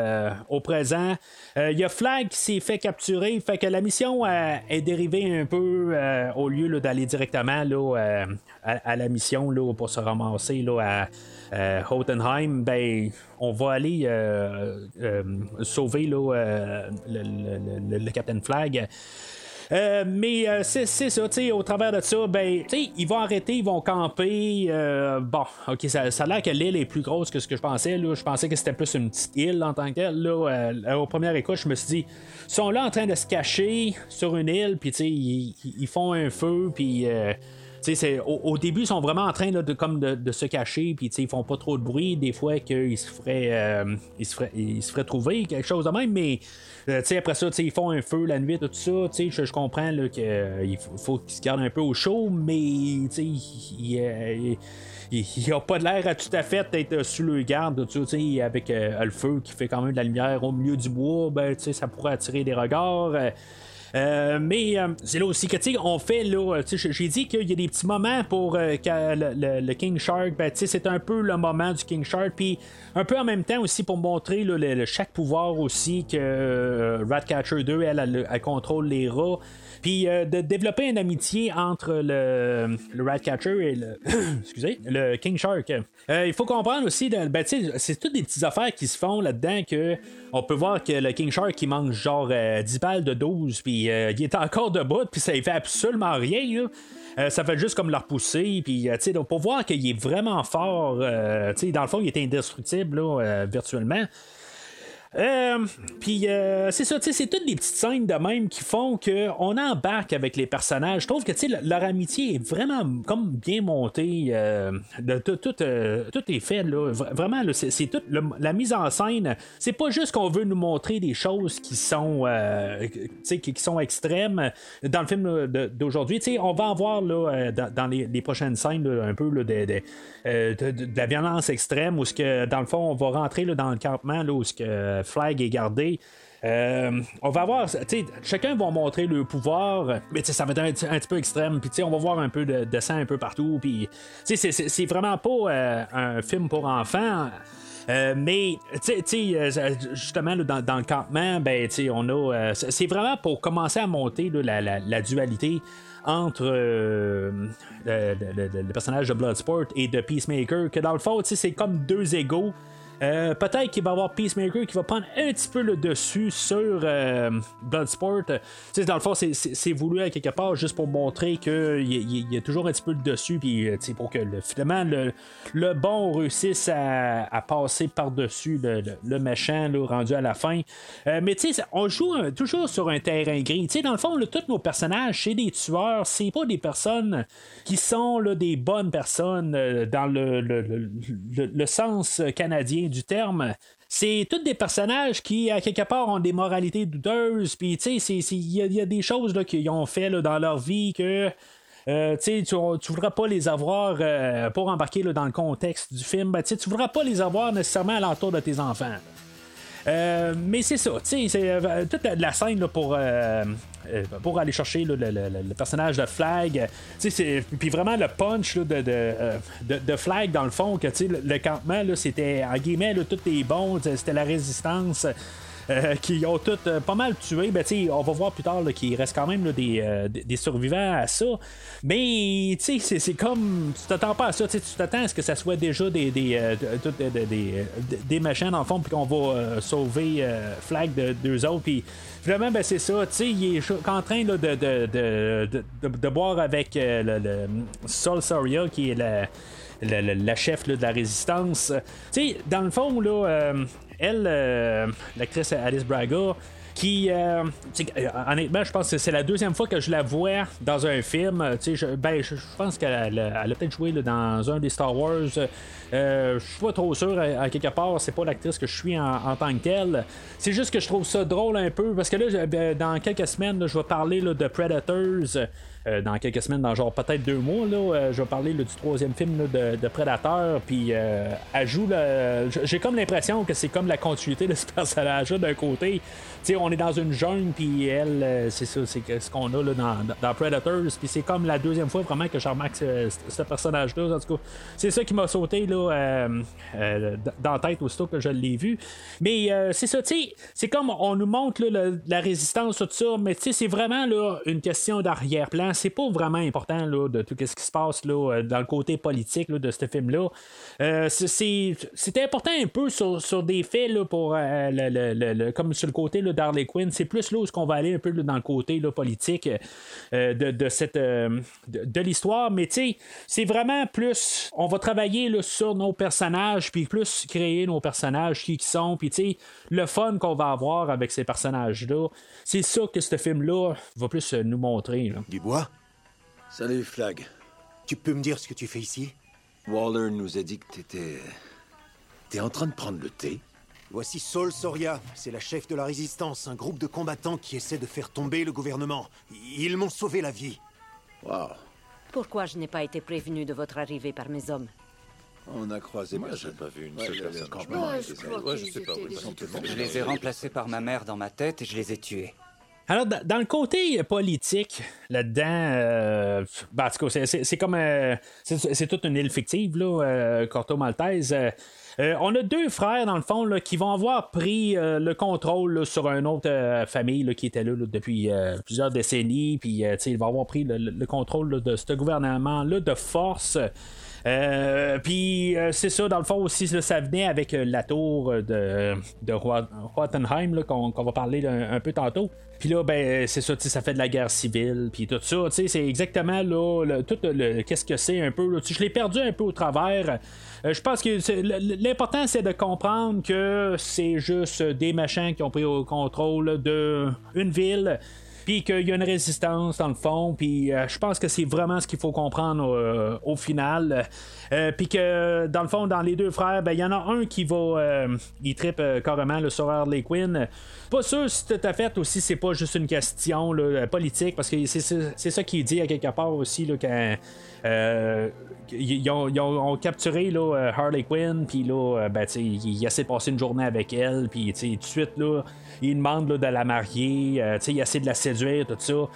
au présent. Il y a Flag qui s'est fait capturer, fait que la mission est dérivée un peu au lieu d'aller directement là, à, la mission là, pour se ramasser là, à Hotenheim, ben, on va aller euh, euh, sauver là, le, le, Captain Flag. mais c'est, ça, tu au travers de ça, ben, ils vont arrêter, ils vont camper. bon, ok, ça, ça a l'air que l'île est plus grosse que ce que je pensais. Je pensais que c'était plus une petite île en tant que telle. Là. au premier écoute, je me suis dit, ils sont là en train de se cacher sur une île, puis ils, ils, font un feu, puis au, au, début, ils sont vraiment en train de, comme de, se cacher, puis ils font pas trop de bruit. Des fois, qu'ils se feraient, euh, ils se ils se feraient trouver quelque chose de même, mais euh, après ça, ils font un feu la nuit, tout ça. Je, je comprends qu'il euh, faut qu'ils se gardent un peu au chaud, mais il n'y a pas l'air à tout à fait d'être sous le garde, avec le feu qui fait quand même de la lumière au milieu du bois, ben, ça pourrait attirer des regards. Mais euh, c'est là aussi que, tu sais, on fait, là, j'ai dit qu'il y a des petits moments pour euh, le, King Shark, ben, tu sais, c'est un peu le moment du King Shark, puis un peu en même temps aussi pour montrer le, chaque pouvoir aussi que Ratcatcher 2, elle, elle, contrôle les rats. Puis de développer une amitié entre le, le Ratcatcher et le, *coughs* excusez, le King Shark. il faut comprendre aussi, ben, c'est toutes des petites affaires qui se font là-dedans que on peut voir que le King Shark il mange genre 10 balles de 12 puis euh, il est encore debout, puis ça ne fait absolument rien. Euh, ça fait juste comme le repousser, puis euh, pour voir qu'il est vraiment fort, dans le fond, il est indestructible virtuellement. Euh, puis euh, c'est ça, c'est toutes les petites scènes de même qui font qu'on embarque avec les personnages. Je trouve que leur amitié est vraiment comme bien montée. Euh, tout, tout, est fait là. Vraiment, c'est toute la mise en scène. C'est pas juste qu'on veut nous montrer des choses qui sont qui, sont extrêmes dans le film d'aujourd'hui. On va en voir là, dans, les, prochaines scènes un peu de, de, la violence extrême où que dans le fond on va rentrer dans le campement où ce que flag est gardé. Euh, on va voir, chacun va montrer le pouvoir, mais ça va être un, petit peu extrême. Puis on va voir un peu de, sang un peu partout. Puis c'est vraiment pas euh, un film pour enfants. Euh, mais justement dans, le campement, ben on a, c'est vraiment pour commencer à monter la, dualité entre le, le, personnage de Bloodsport et de Peacemaker, que dans le fond, c'est comme deux égaux. Euh, peut-être qu'il va y avoir Peacemaker qui va prendre un petit peu le dessus sur euh, Bloodsport. dans le fond, c'est voulu à quelque part juste pour montrer qu'il y, y, a toujours un petit peu le dessus, puis euh, pour que le, finalement le, bon réussisse à, passer par-dessus le, méchant rendu à la fin. mais tu sais, on joue toujours sur un terrain gris. dans le fond, tous nos personnages, c'est des tueurs, c'est pas des personnes qui sont des bonnes personnes dans le, le sens canadien du terme c'est tous des personnages qui, à quelque part, ont des moralités douteuses. Puis, tu sais, il y, a des choses qu'ils ont fait dans leur vie que. Euh, tu ne voudras pas les avoir euh, pour embarquer dans le contexte du film. Ben, tu ne voudras pas les avoir nécessairement à l'entour de tes enfants. Euh, mais c'est ça, tu sais, c'est toute la scène pour, pour aller chercher le, personnage de Flag. Puis vraiment le punch de, de, Flag dans le fond, que le, le campement, c'était en guillemets, tout est bon, c'était la résistance. Euh, qui ont tous euh, pas mal tué. Ben, on va voir plus tard qu'il reste quand même euh, des, survivants à ça. Mais c'est comme. Tu t'attends pas à ça. Tu t'attends à ce que ça soit déjà des, des, des, machins dans le fond, puis qu'on va sauver Flag de deux autres. Puis vraiment, ben, c'est ça. Il est en train de, de, boire avec le, Sol Soria, qui est la, chef de la résistance. sais dans le fond, là, elle, euh, l'actrice Alice Braga, qui, euh, euh, honnêtement, je pense que c'est la deuxième fois que je la vois dans un film. Je, ben, je, pense qu'elle a, peut-être joué dans un des Star Wars. je suis pas trop sûr, à, quelque part, c'est pas l'actrice que je suis en, tant que telle. C'est juste que je trouve ça drôle un peu, parce que là, ben, dans quelques semaines, je vais parler de Predators. Euh, dans quelques semaines, dans genre peut-être deux mois. Là, euh, je vais parler du troisième film de, de, Predator. Puis euh, elle joue. J'ai comme l'impression que c'est comme la continuité de ce *laughs* personnage-là d'un côté. On est dans une jungle, puis elle, c'est ça, c'est ce qu'on a là, dans, dans Predators. Puis c'est comme la deuxième fois vraiment que je remarque ce, personnage-là. En tout cas, c'est ça qui m'a sauté là, dans la tête aussitôt que je l'ai vu. Mais c'est ça, tu sais, c'est comme on nous montre là, la résistance, tout ça, mais tu sais, c'est vraiment là, une question d'arrière-plan c'est pas vraiment important là, de tout ce qui se passe là, euh, dans le côté politique de ce film-là. Euh, c'est important un peu sur, des faits là, pour euh, le, comme sur le côté d'Harley Quinn. C'est plus là où qu'on va aller un peu dans le côté politique de, cette de, l'histoire. Mais c'est vraiment plus. On va travailler sur nos personnages, puis plus créer nos personnages qui, qui sont, puis le fun qu'on va avoir avec ces personnages-là. C'est ça que ce film-là va plus nous montrer. Dubois? Salut, Flag. Tu peux me dire ce que tu fais ici? Waller nous a dit que t'étais... T'es en train de prendre le thé Voici Saul Soria, c'est la chef de la résistance, un groupe de combattants qui essaie de faire tomber le gouvernement. Ils m'ont sauvé la vie. Wow. Pourquoi je n'ai pas été prévenu de votre arrivée par mes hommes On a croisé Moi, j'ai pas vu une seule personne. je, sais pas Je les ai remplacés par ma mère dans ma tête et je les ai tués. Alors, dans le côté politique, là-dedans, euh, ben, c'est comme. Euh, c'est toute une île fictive, là, euh, Corto Maltese. On a deux frères, dans le fond, là, qui vont avoir pris le contrôle sur une autre famille qui était là, depuis plusieurs décennies. Puis, ils vont avoir pris le, contrôle de ce gouvernement-là de force. Euh, puis euh, c'est ça, dans le fond aussi, ça venait avec euh, la tour de, de Rottenheim qu'on va parler un, peu tantôt. Puis là, ben, c'est ça, ça fait de la guerre civile, puis tout ça, c'est exactement là, tout le, qu'est-ce que c'est un peu. je l'ai perdu un peu au travers. je pense que l'important, c'est de comprendre que c'est juste des machins qui ont pris au contrôle d'une ville puis qu'il y a une résistance dans le fond, puis euh, je pense que c'est vraiment ce qu'il faut comprendre euh, au final. Euh, puis que dans le fond, dans les deux frères, ben il y en a un qui va, il tripe carrément le sur Harley Quinn. Pas sûr si tout à fait aussi c'est pas juste une question politique, parce que c'est ça qu'il dit à quelque part aussi là, quand ils, ont, capturé là, Harley Quinn, puis là, ben, il, il essaie de passer une journée avec elle, puis tout de suite là il demande de la marier, euh, il essaie de la séduire, tout ça.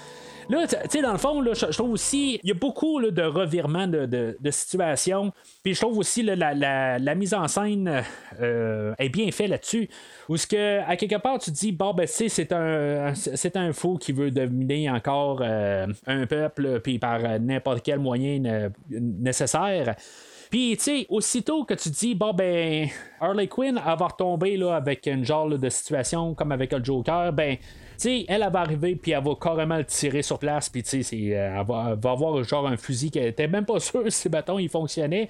Là, tu sais, dans le fond, là, je, trouve aussi, il y a beaucoup de revirements de, de, situation. Puis je trouve aussi la, la, mise en scène euh, est bien faite là-dessus. Où ce que, à quelque part, tu te dis, bon, ben, tu sais, c'est un, un fou qui veut dominer encore euh, un peuple, puis par n'importe quel moyen nécessaire. Puis, tu sais, aussitôt que tu dis, bon, ben, Harley Quinn, elle va retomber là, avec une genre de situation comme avec le Joker, ben, sais, elle, elle va arriver, puis elle va carrément le tirer sur place, puis tu sais, elle va, elle va avoir genre un fusil qui était même pas *laughs* sûr si, bâton il fonctionnait.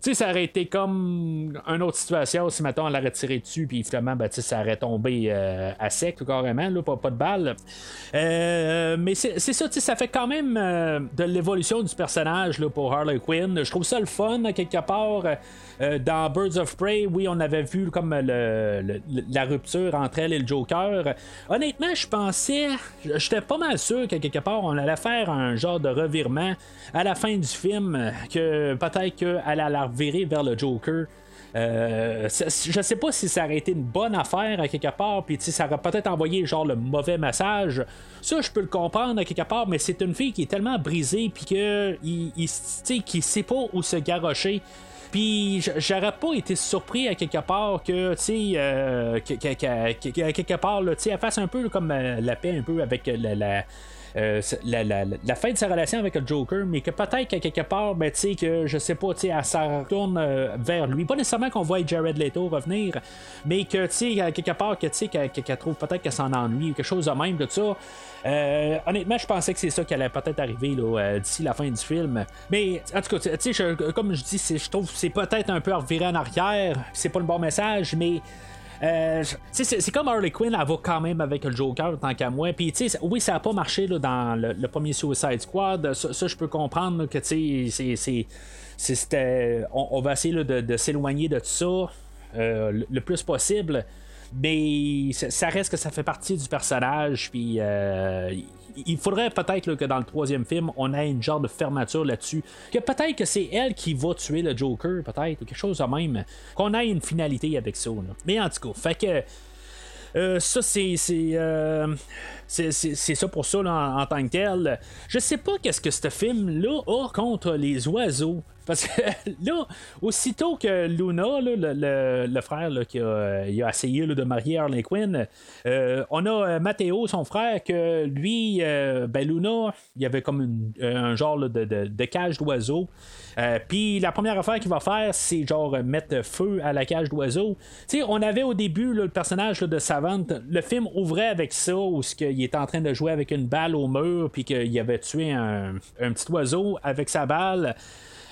Sais, ça aurait été comme une autre situation si, maintenant elle l'aurait tiré dessus, puis finalement, ben, ça aurait tombé euh, à sec, carrément, là, pas, pas de balle. Euh, mais c'est ça, ça fait quand même euh, de l'évolution du personnage là, pour Harley Quinn. Je trouve ça le fun, quelque part. dans Birds of Prey, oui, on avait vu comme la rupture entre elle et le Joker. Honnêtement, je pensais, j'étais pas mal sûr que quelque part, on allait faire un genre de revirement à la fin du film, que peut-être qu'elle allait vers le Joker. Euh, je sais pas si ça aurait été une bonne affaire à quelque part, puis ça aurait peut-être envoyé genre le mauvais message. Ça, je peux le comprendre à quelque part, mais c'est une fille qui est tellement brisée, puis que il, sait pas où se garrocher. Puis j'aurais pas été surpris à quelque part que, tu sais, euh, quelque part, elle fasse un peu comme euh, la paix un peu avec la euh, la, fin de sa relation avec le Joker, mais que peut-être qu'à quelque part, ben, tu sais, que je sais pas, tu sais, elle se retourne euh, vers lui. Pas nécessairement qu'on voit Jared Leto revenir, mais que, tu sais, à quelque part, que, tu sais, qu'elle trouve peut-être qu'elle s'en ennuie ou quelque chose de même de ça. Euh, honnêtement, je pensais que c'est ça qui allait peut-être arriver d'ici la fin du film. Mais en tout cas, tu sais, comme je dis, je trouve que c'est peut-être un peu reviré en arrière. C'est pas le bon message, mais euh, c'est comme Harley Quinn, elle va quand même avec le Joker tant qu'à moi. Puis, oui, ça n'a pas marché là, dans le, premier Suicide Squad. Ça, je peux comprendre que c'est. On, on, va essayer de, s'éloigner de tout ça euh, le, plus possible. Mais ça reste que ça fait partie du personnage. Puis euh, il faudrait peut-être que dans le troisième film, on ait une genre de fermeture là-dessus. Que peut-être que c'est elle qui va tuer le Joker, peut-être, ou quelque chose de même. Qu'on ait une finalité avec ça. Mais en tout cas, fait que. Euh, ça, c'est. Euh, c'est, ça pour ça en, tant que tel. Je sais pas qu'est-ce que ce film-là a contre les oiseaux. Parce que *laughs* là, aussitôt que Luna, le, frère qui a, essayé de marier Harley Quinn, euh, on a euh, Matteo, son frère, que lui, euh, ben Luna, il avait comme un genre de, cage d'oiseaux. Puis la première affaire qu'il va faire, c'est genre mettre feu à la cage d'oiseaux. Tu sais, on avait au début le personnage de Savant. Le film ouvrait avec ça, où il était en train de jouer avec une balle au mur, puis qu'il avait tué un petit oiseau avec sa balle.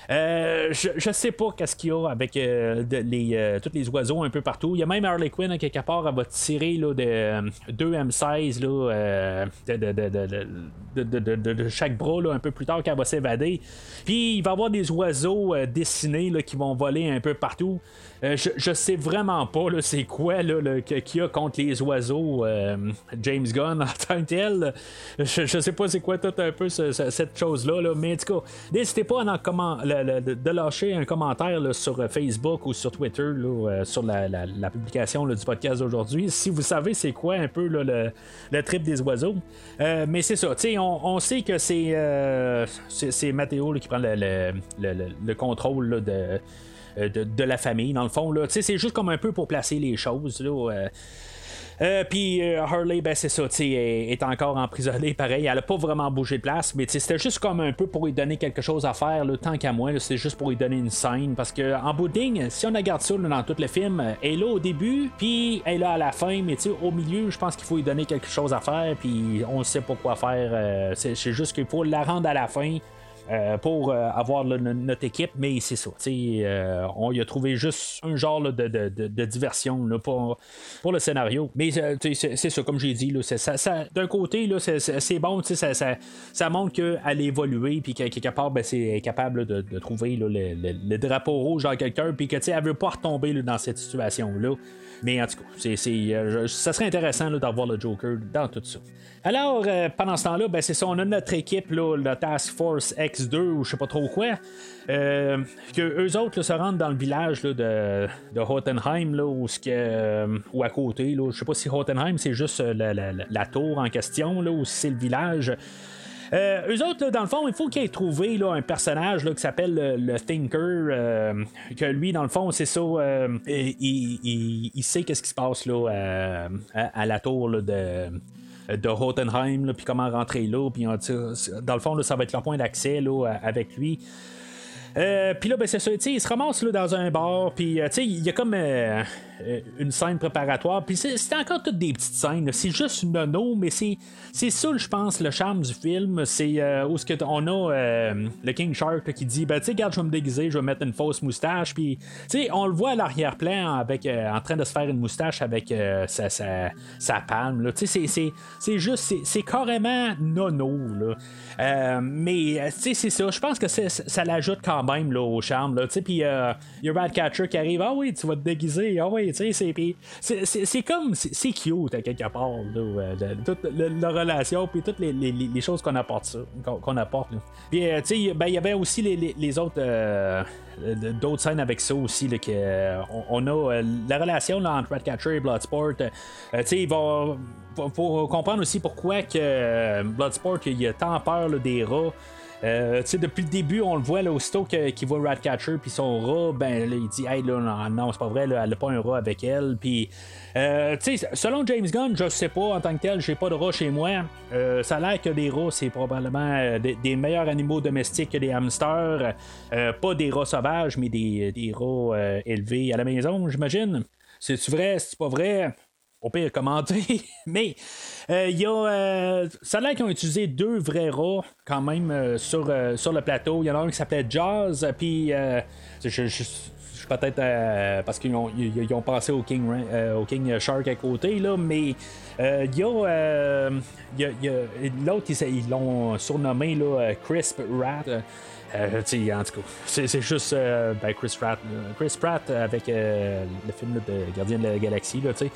Euh, je, je, sais pas qu'est-ce qu'il y a avec euh, les, euh, tous les oiseaux un peu partout. Il y a même Harley Quinn, à quelque part, elle va tirer là, de, 2 M16 là, de, de, chaque bras un peu plus tard qu'elle va s'évader. Puis il va y avoir des oiseaux dessinés là, qui vont voler un peu partout. Je, je sais vraiment pas c'est quoi là, qu'il y a contre les oiseaux James Gunn *laughs* en tant que tel. Je, je sais pas c'est quoi tout un peu cette chose-là, là, mais en tout cas, n'hésitez pas à en de lâcher un commentaire sur Facebook ou sur Twitter euh, sur la, publication du podcast d'aujourd'hui. Si vous savez c'est quoi un peu le, trip des oiseaux. Euh, mais c'est ça, on, on sait que c'est euh, Mathéo qui prend le, contrôle de, la famille, fond. C'est juste comme un peu pour placer les choses. Là, euh, puis euh, Harley, ben c'est ça, tu est, est encore emprisonnée, *laughs* pareil. Elle a pas vraiment bougé de place, mais c'était juste comme un peu pour lui donner quelque chose à faire, le tant qu'à moi, c'est juste pour lui donner une scène. Parce que en bout si on regarde ça dans tout le film, elle est là au début, puis elle est là à la fin, mais au milieu, je pense qu'il faut lui donner quelque chose à faire, puis on sait pas quoi faire. Euh, c'est juste qu'il faut la rendre à la fin. Euh, pour euh, avoir notre équipe, mais c'est ça. Euh, on y a trouvé juste un genre de, diversion pour, pour, le scénario. Mais c'est ça, comme j'ai dit, d'un côté, c'est bon, ça, ça, montre qu'elle a évolué, puis part, ben, c'est capable de, trouver le, drapeau rouge en quelqu'un, puis qu'elle ne veut pas retomber dans cette situation-là. Mais en tout cas, ça serait intéressant d'avoir le Joker dans tout ça. Alors, euh, pendant ce temps-là, ben, c'est ça, on a notre équipe, là, la Task Force X2 ou je sais pas trop quoi. Euh, que eux autres se rendent dans le village de, de Hottenheim, là, ce que, euh, ou à côté. Je sais pas si Hottenheim c'est juste la, tour en question, là, ou si c'est le village. eux autres, dans le fond, il faut qu'ils aient trouvé là, un personnage là, qui s'appelle le, Thinker. que lui, dans le fond, c'est ça. Il, il, sait qu'est-ce qui se passe là, à, la tour de de Hottenheim, puis comment rentrer là. Puis dans le fond, ça va être le point d'accès avec lui. Euh, puis là, ben, c'est ça, il se ramasse là, dans un bar, puis euh, il y a comme. Euh, une scène préparatoire. Puis c'est encore toutes des petites scènes. C'est juste nono, mais c'est ça, je pense, le charme du film. C'est où ce que on a le King Shark qui dit ben, tu sais, regarde, je vais me déguiser, je vais mettre une fausse moustache. Puis, tu sais, on le voit à l'arrière-plan avec, en train de se faire une moustache avec sa, sa, sa, palme. Tu sais, c'est juste, c'est carrément nono. Là. mais, tu sais, c'est ça. Je pense que ça l'ajoute quand même là, au charme. Puis, il y a qui arrive. Ah oui, tu vas te déguiser. Ah oui, c'est comme. C'est cute à quelque part. Là, toute la, relation, puis toutes les, choses qu'on apporte apporte. Puis, tu sais, ben, il y avait aussi les, autres. Euh, d'autres scènes avec ça aussi que, euh, on, a euh, la relation là, entre Ratcatcher et Bloodsport tu sais il faut, comprendre aussi pourquoi que Bloodsport il a tant peur des rats euh, depuis le début, on le voit là, aussitôt qu'il voit Ratcatcher puis son rat, ben il dit Hey là, non, c'est pas vrai, là, elle n'a pas un rat avec elle. Puis euh, selon James Gunn, je sais pas en tant que tel, j'ai pas de rat chez moi. Euh, ça a l'air que des rats, c'est probablement des, meilleurs animaux domestiques que des hamsters. pas des rats sauvages, mais des, des rats élevés à la maison, j'imagine. C'est-tu vrai, c'est pas vrai? Au pire commenter. *laughs* Mais euh, y a. Euh, ça qu'ils ont utilisé deux vrais rats quand même euh, sur, sur le plateau. Il y en a un qui s'appelait Jazz, puis je, je, peut-être parce qu'ils ont, ils, ont au King, au King Shark à côté, là, mais il y a, l'autre, ils, l'ont surnommé là, Crisp Rat. Euh, en tout cas, c'est, juste ben, Chris Pratt, Chris Pratt avec le film de Gardien de la Galaxie, là, tu sais.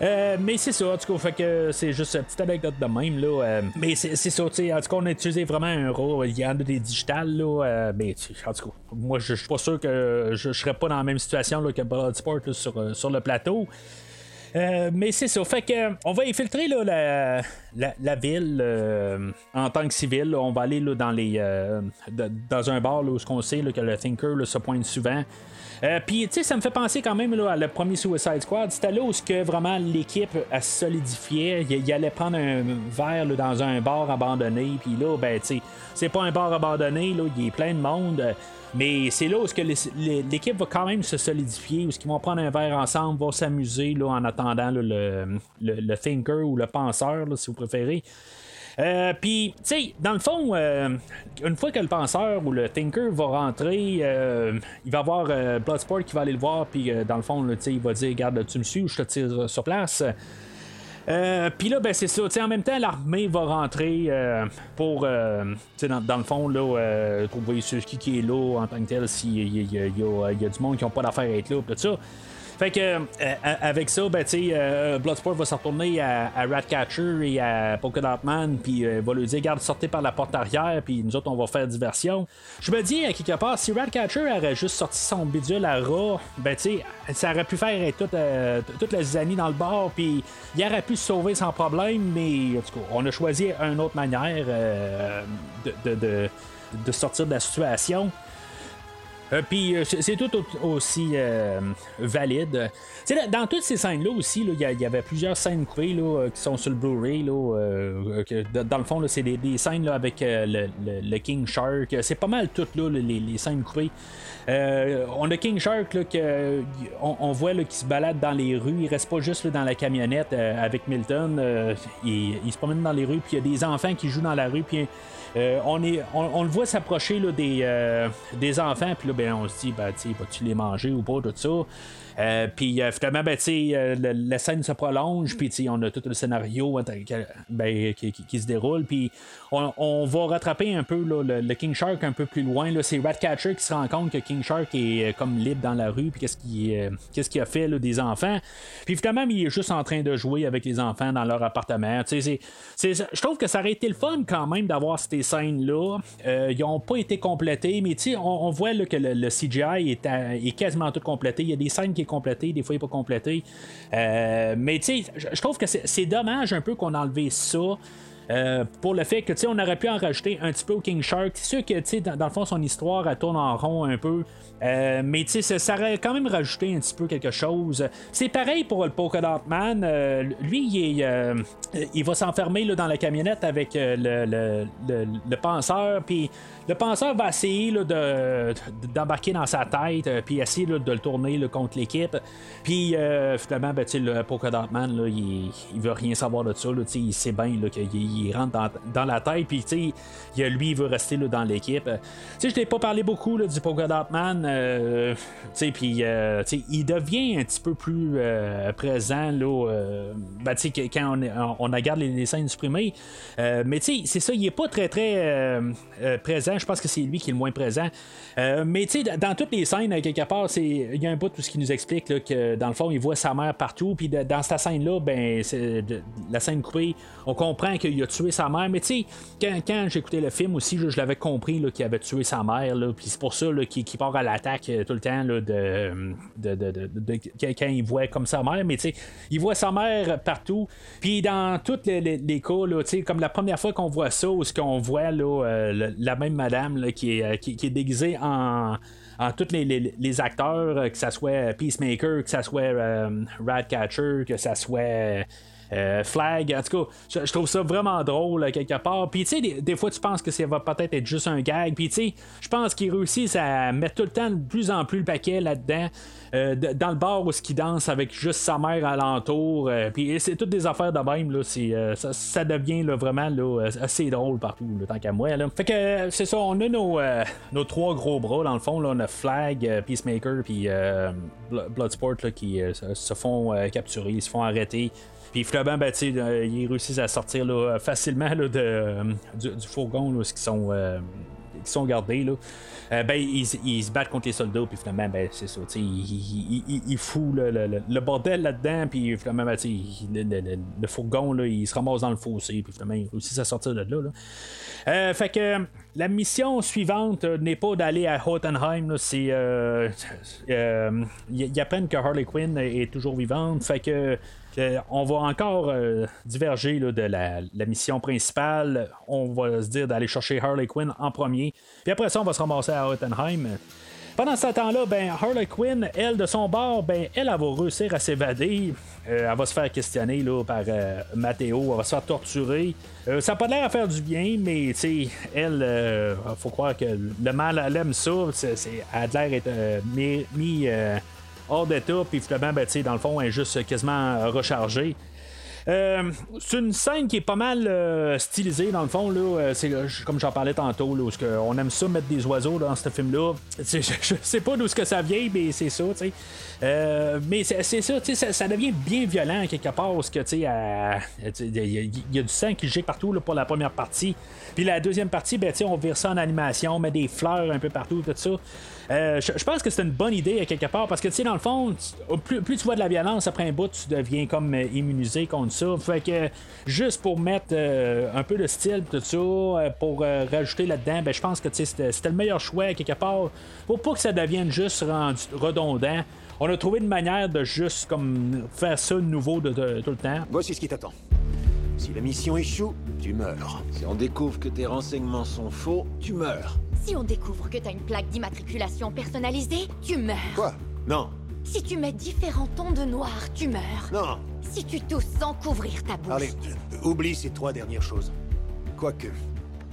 Euh, mais c'est ça, en tout cas, c'est juste une petite anecdote de même. Là, euh, mais c'est, ça, tu sais, en tout cas, on a utilisé vraiment un RAW. Il y en a des digitales, là, euh, mais en tout cas, moi, je suis pas sûr que je, serais pas dans la même situation là, que Bloodsport sur, sur le plateau. mais c'est ça. Fait que on va infiltrer là, la, la, ville en tant que civil. On va aller là, dans les dans un bar là, où on sait que le Thinker se pointe souvent. Euh, puis, tu sais, ça me fait penser quand même là, à le premier Suicide Squad. C'était là où que vraiment l'équipe a solidifié. Il, allait prendre un verre dans un bar abandonné. Puis là, ben, tu sais, c'est pas un bar abandonné. Là, il a plein de monde. Mais c'est là où l'équipe va quand même se solidifier, où ils vont prendre un verre ensemble, vont s'amuser en attendant le, thinker ou le penseur, si vous préférez. Euh, puis, tu sais, dans le fond, euh, une fois que le penseur ou le thinker va rentrer, euh, il va avoir Bloodsport qui va aller le voir, puis dans le fond, il va dire Garde, tu me suis ou je te tire sur place? puis là, ben, c'est ça. en même temps, l'armée va rentrer pour, dans, dans, le fond, là, trouver qui, qui est là en tant que tel, s'il y, a du monde qui n'ont pas d'affaire à être là, tout ça. Fait que euh, avec ça, ben, tu euh, Bloodsport va se retourner à, Ratcatcher et à Polka Dot Man, puis euh, va lui dire garde, sortez par la porte arrière, puis nous autres, on va faire diversion. Je me dis, à quelque part, si Ratcatcher aurait juste sorti son bidule à rat, ben, tu ça aurait pu faire toute, toute la zizanie dans le bar, puis il aurait pu se sauver sans problème, mais en tout cas, on a choisi une autre manière de, de, de sortir de la situation. Euh, puis euh, c'est tout aussi euh, valide. dans toutes ces scènes-là aussi, il y, avait plusieurs scènes coupées qui sont sur le Blu-ray. dans le fond, c'est des, scènes avec le, King Shark. C'est pas mal toutes les, scènes coupées. on a King Shark que, on, voit qui se balade dans les rues. Il reste pas juste dans la camionnette avec Milton. Il, se promène dans les rues. Il y a des enfants qui jouent dans la rue. Euh, on, est, on, le voit s'approcher des, euh, des enfants, puis là, ben, on se dit, ben, vas-tu les manger ou pas, tout ça. Euh, puis euh, finalement, ben, euh, la scène se prolonge, puis on a tout le scénario ben, qui, se déroule, puis on, va rattraper un peu le, King Shark un peu plus loin. C'est Ratcatcher qui se rend compte que King Shark est comme libre dans la rue, puis qu'est-ce qu'il qu'est-ce qu'il a fait des enfants. Puis finalement, il est juste en train de jouer avec les enfants dans leur appartement. je trouve que ça aurait été le fun quand même d'avoir ces scènes-là. ils n'ont pas été complétés, mais on, on voit que le, CGI est, est, quasiment tout complété. Il y a des scènes qui complété, des fois il n'est pas complété. Euh, mais tu sais, je trouve que c'est dommage un peu qu'on a enlevé ça. Euh, pour le fait que on aurait pu en rajouter un petit peu au King Shark. C'est sûr que dans, dans le fond, son histoire elle tourne en rond un peu. Euh, mais ça, ça aurait quand même rajouté un petit peu quelque chose. C'est pareil pour le Polka Dot Man. Euh, lui, il, est, euh, il va s'enfermer dans la camionnette avec le, le, le, penseur. Puis le penseur va essayer là, de, d'embarquer dans sa tête. puis essayer là, de le tourner contre l'équipe. Puis finalement, ben, le Polka Dot Man, là, il, il veut rien savoir de ça. Il sait bien qu'il il rentre dans, la tête. Puis tu sais, lui, il veut rester là, dans l'équipe. Tu sais, je t'ai pas parlé beaucoup du Polka Dot Man. euh, tu sais, puis euh, tu sais, il devient un petit peu plus euh, présent là, euh, ben, tu sais, quand on, on, regarde les, scènes supprimées. Euh, mais tu sais, c'est ça, il est pas très très euh, euh, présent. Je pense que c'est lui qui est le moins présent. Euh, mais tu sais, dans toutes les scènes, euh, quelque part, il y a un bout tout ce qui nous explique là, que dans le fond, il voit sa mère partout. Puis dans cette scène-là, ben, c'est la scène coupée, on comprend qu'il a tué sa mère. Mais tu sais, quand, quand j'écoutais le film aussi, je l'avais compris qu'il avait tué sa mère. Puis c'est pour ça qu'il part à l'attaque euh, tout le temps là, de, de, de- de- de- quand il voit comme sa mère. Mais tu sais, il voit sa mère partout. Puis dans tous les, les- les cas, là, comme la première fois qu'on voit ça, où ce qu'on voit là, euh, la même madame là, qui, est, euh, qui, est déguisée en en tous les, les- les acteurs, euh, que ça soit Peacemaker, que ça soit euh, Ratcatcher, que ça soit euh, Flag, en tout cas, je, trouve ça vraiment drôle euh, quelque part. Puis tu sais, des, fois tu penses que ça va peut-être être juste un gag. Puis tu sais, je pense qu'ils réussissent à mettre tout le temps de plus en plus le paquet là-dedans. euh, dans le bar où ce qui danse avec juste sa mère alentour. euh, puis c'est toutes des affaires de même. Là, euh, ça, devient vraiment assez drôle partout, là, tant qu'à moi. Fait que c'est ça, on a nos, nos trois gros bras dans le fond. Là, on a Flag, Peacemaker, puis Bl- Bloodsport là, qui se, font capturer, ils se font arrêter. Puis finalement, ben, euh, ils réussissent à sortir là, facilement là, de, euh, du, fourgon, là, ce qui sont. euh, sont gardés là, euh, ben ils, ils se battent contre les soldats puis finalement ben c'est ça ils il, il, il fout le, le- le- bordel là-dedans puis finalement ben, le, le- fourgon là, il se ramasse dans le fossé puis finalement ils réussissent à sortir de là, là. Euh, fait que euh, la mission suivante euh, n'est pas d'aller à Hotenheim, là, c'est euh, euh, ils ils apprennent que Harley Quinn est toujours vivante, fait que on va encore euh, diverger de la, mission principale. On va se dire d'aller chercher Harley Quinn en premier. Puis après ça, on va se ramasser à Hottenheim. Pendant ce temps-là, ben, Harley Quinn, elle, de son bord, ben, elle, elle va réussir à s'évader. Euh, elle va se faire questionner là, par euh, Matteo. Elle va se faire torturer. Ça n'a pas l'air à faire du bien, mais elle, faut croire que le mal, elle aime ça. C'est, elle a l'air d'être mis, hors d'état, puis finalement, ben, dans le fond, elle est juste quasiment rechargée. Euh, c'est une scène qui est pas mal euh, stylisée dans le fond là. Euh, c'est comme j'en parlais tantôt là, où on aime ça mettre des oiseaux dans ce film là. Je, je sais pas d'où que ça vient, mais c'est ça. Euh, mais c'est ça, ça, ça devient bien violent quelque part parce que il y, a- du sang qui gicle partout là, pour la première partie. Puis la deuxième partie, ben, on vire ça en animation, on met des fleurs un peu partout, tout ça. Euh, je, pense que c'est une bonne idée à quelque part parce que tu sais dans le fond plus, tu vois de la violence après un bout tu deviens comme euh, immunisé contre ça. Fait que juste pour mettre euh, un peu de style tout ça pour rajouter là-dedans ben je pense que c'était le meilleur choix à quelque part pour pas que ça devienne juste redondant. On a trouvé une manière de juste comme faire ça de nouveau de, de- tout le temps. Voici ce qui t'attend. Si la mission échoue, tu meurs. Si on découvre que tes renseignements sont faux, tu meurs. Si on découvre que t'as une plaque d'immatriculation personnalisée, tu meurs. Quoi? Non, Si tu mets différents tons de noir, tu meurs. non. Si tu tousses sans couvrir ta bouche. Allez, oublie ces trois dernières choses. Quoique,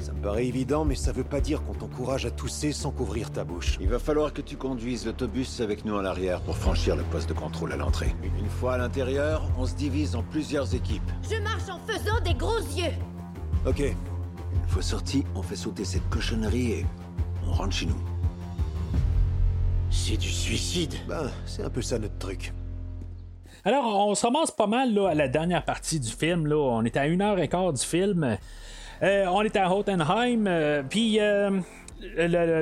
ça me paraît évident, mais ça veut pas dire qu'on t'encourage à tousser sans couvrir ta bouche. Il va falloir que tu conduises l'autobus avec nous à l'arrière pour franchir le poste de contrôle à l'entrée. Une fois à l'intérieur, on se divise en plusieurs équipes. Je marche en faisant des gros yeux. Ok, Une fois sorti, on fait sauter cette cochonnerie et on rentre chez nous. c'est du suicide. Ben, c'est un peu ça notre truc. Alors, on se ramasse pas mal là, à la dernière partie du film. Là. On est à une heure et quart du film. Euh, on est à Hottenheim. euh, Puis, euh,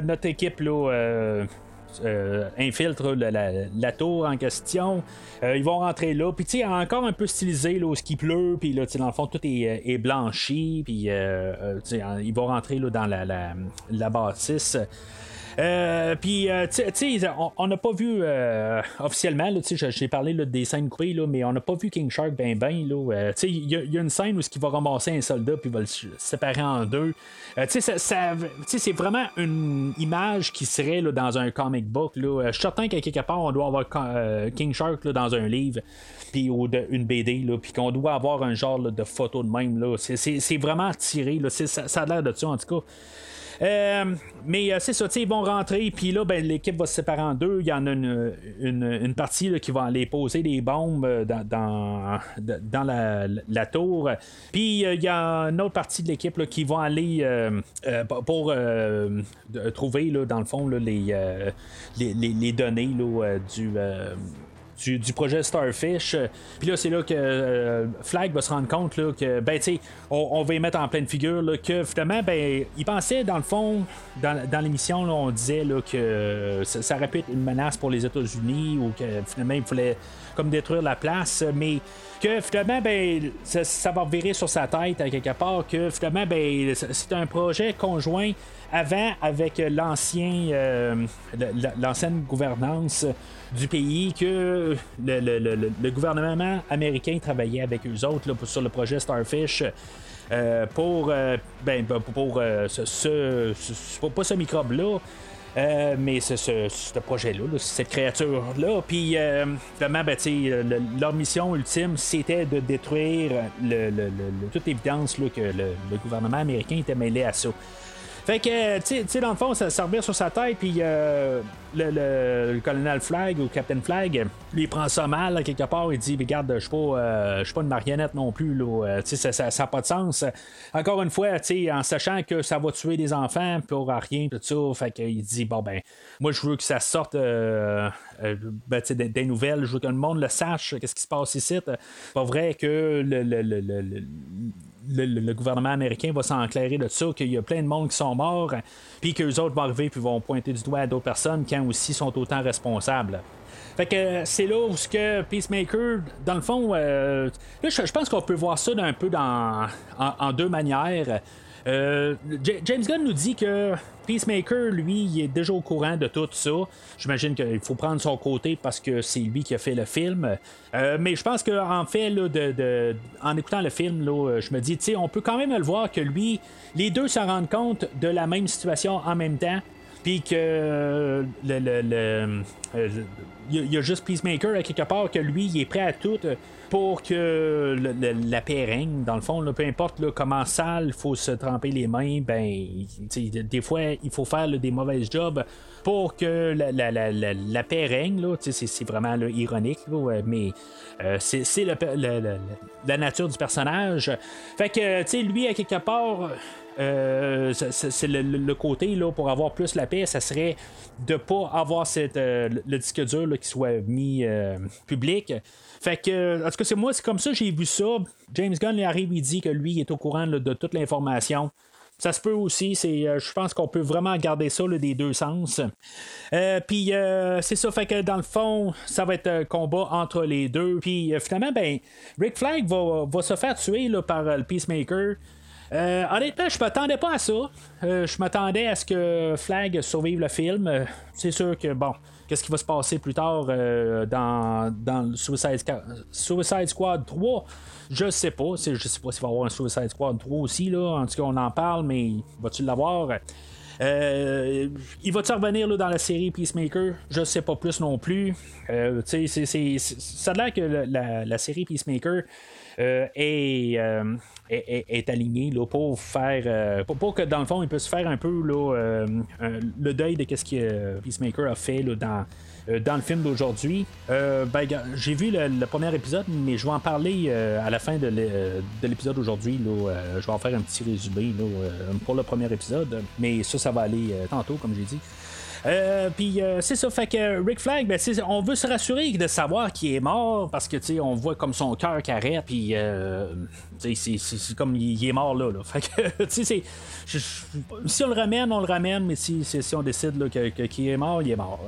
notre équipe infiltre la, tour en question. Ils vont rentrer là. Puis, tu sais, encore un peu stylisé, ce qui pleut. Puis, là, tu dans le fond, tout est, blanchi. Puis, ils vont rentrer dans la bâtisse. Euh, puis, euh, tu sais, on n'a pas vu euh, officiellement, j'ai parlé des scènes coupées, mais on n'a pas vu King Shark ben ben. Il y, a une scène où il va ramasser un soldat puis il va le séparer en deux. tu sais, c'est vraiment une image qui serait là, dans un comic book. Je suis certain qu'à quelque part, on doit avoir King Shark dans un livre puis ou une BD, puis qu'on doit avoir un genre de photo de même. C'est vraiment tiré. Ça, ça a l'air de ça, en tout cas. Euh, mais euh, c'est ça, ils vont rentrer, puis là, ben, l'équipe va se séparer en deux. Il y en a une, une, partie qui va aller poser des bombes euh, dans, dans, la, tour. Puis il y a une autre partie de l'équipe qui va aller pour trouver, là, dans le fond, là, les, les, les, données là, du du, projet Starfish. Puis là, c'est là que euh, Flag va se rendre compte là, que, ben, tu sais, on, va y mettre en pleine figure là, que finalement, ben, il pensait, dans le fond, dans, dans l'émission, on disait là, que ça, aurait pu être une menace pour les États-Unis ou que finalement, il fallait comme détruire la place, mais que finalement, ben, ça, va revirer sur sa tête à quelque part, que finalement, ben, c'est un projet conjoint avant avec l'ancien euh, l'ancienne gouvernance du pays que le, gouvernement américain travaillait avec eux autres sur le projet Starfish. Euh, pour, euh, ce, pas ce microbe-là, mais ce, projet-là, cette créature-là. Puis, vraiment, ben, leur mission ultime, c'était de détruire toute évidence que le, gouvernement américain était mêlé à ça. Fait que, tu sais, dans le fond, ça, revient sur sa tête, puis euh, le, colonel Flag ou Captain Flag, lui, il prend ça mal, quelque part, il dit Regarde, je suis pas, euh, pas une marionnette non plus, là, euh, ça n'a ça, pas de sens. Encore une fois, en sachant que ça va tuer des enfants pour rien, tout ça, fait qu'il dit Bon, ben, moi, je veux que ça sorte ben, des, nouvelles, je veux que le monde le sache, qu'est-ce qui se passe ici. pas vrai que le, le le, gouvernement américain va s'enclairer de ça, qu'il y a plein de monde qui sont morts, puis qu'eux autres vont arriver puis vont pointer du doigt à d'autres personnes qui aussi sont autant responsables. Fait que c'est là où ce que Peacemaker, dans le fond, euh, je, pense qu'on peut voir ça d'un peu dans, en deux manières. Euh, James Gunn nous dit que Peacemaker, lui, il est déjà au courant de tout ça. J'imagine qu'il faut prendre son côté parce que c'est lui qui a fait le film. Euh, mais je pense qu'en fait, en écoutant le film, je me dis, on peut quand même le voir que lui, les deux se rendent compte de la même situation en même temps. Puis que le, le, il y a juste Peacemaker à quelque part que lui, il est prêt à tout pour que la paix règne. Dans le fond, peu importe comment sale il faut se tremper les mains, ben, des fois, il faut faire des mauvais jobs pour que la, paix règne. C'est vraiment ironique, mais euh, c'est la nature du personnage. Fait que, lui, à quelque part, euh, c'est le, côté là, pour avoir plus la paix, ça serait de pas avoir cette, euh, le disque dur qui soit mis public. Fait que, en tout cas, c'est moi, c'est comme ça j'ai vu ça. James Gunn il arrive, il dit que lui, il est au courant de toute l'information. Ça se peut aussi, c'est, euh, je pense qu'on peut vraiment garder ça des deux sens. Euh, puis euh, c'est ça, fait que dans le fond, ça va être un combat entre les deux. Puis finalement, ben, Rick Flag va, se faire tuer là, par le Peacemaker. Honnêtement, je m'attendais pas à ça. je m'attendais à ce que Flag survive le film. c'est sûr que, bon, qu'est-ce qui va se passer plus tard euh, dans, dans Suicide, Suicide, Squad 3. Je sais pas. Je sais pas s'il va y avoir un Suicide Squad 3 aussi. Là. En tout cas, on en parle, mais va-tu l'avoir? Euh, il va-tu revenir là, dans la série Peacemaker? Je sais pas plus non plus. Euh, ça a l'air que la, série Peacemaker euh, est, est, aligné là, pour faire. Euh, pour, que dans le fond, il puisse faire un peu là, euh, le deuil de ce que Peacemaker a fait là, dans. dans le film d'aujourd'hui. Ben, j'ai vu le, premier épisode, mais je vais en parler à la fin de l'épisode d'aujourd'hui. je vais en faire un petit résumé pour le premier épisode. Mais ça, ça va aller tantôt, comme j'ai dit. Euh, puis euh, c'est ça, fait que Rick Flag, ben, on veut se rassurer de savoir qu'il est mort parce que on voit comme son cœur qui arrête, puis euh, c'est comme il, est mort là. *laughs* Fait que, si on le ramène, on le ramène, mais si, on décide qu'il est mort, il est mort.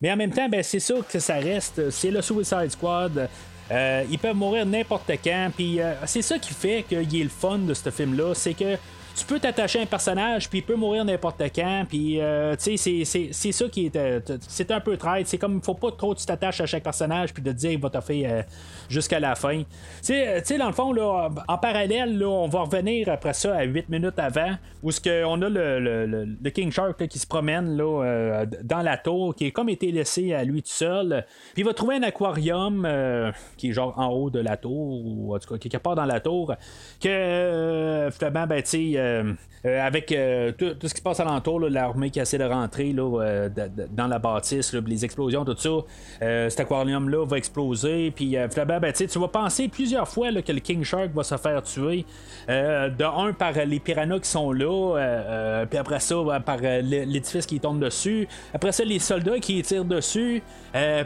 Mais en même temps, ben, c'est ça que ça reste. C'est le Suicide Squad. ils peuvent mourir n'importe quand. Puis c'est ça qui fait qu'il est le fun de ce film-là. C'est que tu peux t'attacher à un personnage, puis il peut mourir n'importe quand, puis euh, tu sais, c'est ça qui est. Euh, c'est un peu traite. C'est comme, faut pas trop que tu t'attaches à chaque personnage, puis de te dire, il va te faire euh, jusqu'à la fin. Tu sais, dans le fond, là, en parallèle, là, on va revenir après ça à 8 minutes avant, où ce on a le, le, King Shark qui se promène là, dans la tour, qui est comme été laissé à lui tout seul, puis il va trouver un aquarium qui est genre en haut de la tour, ou en tout cas quelque part dans la tour, que finalement, ben, tu sais, avec euh, tout, ce qui se passe alentour, l'armée qui essaie de rentrer là, dans la bâtisse, les explosions, tout ça, cet aquarium-là va exploser. Puis ben, tu vas penser plusieurs fois que le King Shark va se faire tuer. de un par les piranhas qui sont là, puis après ça, par l'édifice qui tombe dessus. Après ça, les soldats qui tirent dessus.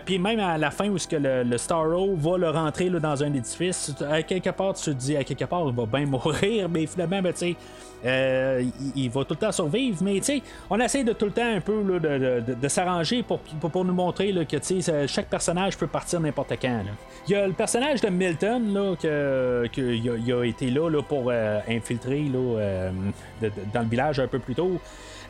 puis même à la fin où que le, le Starro va le rentrer dans un édifice, quelque part, tu te dis à quelque part, il va bien mourir, *laughs* mais finalement, ben, tu sais euh, il, va tout le temps survivre, mais on essaie de tout le temps un peu de, s'arranger pour, pour, nous montrer que chaque personnage peut partir n'importe quand. Il y a le personnage de Milton là, que, a, été là, pour euh, infiltrer euh, dans le village un peu plus tôt.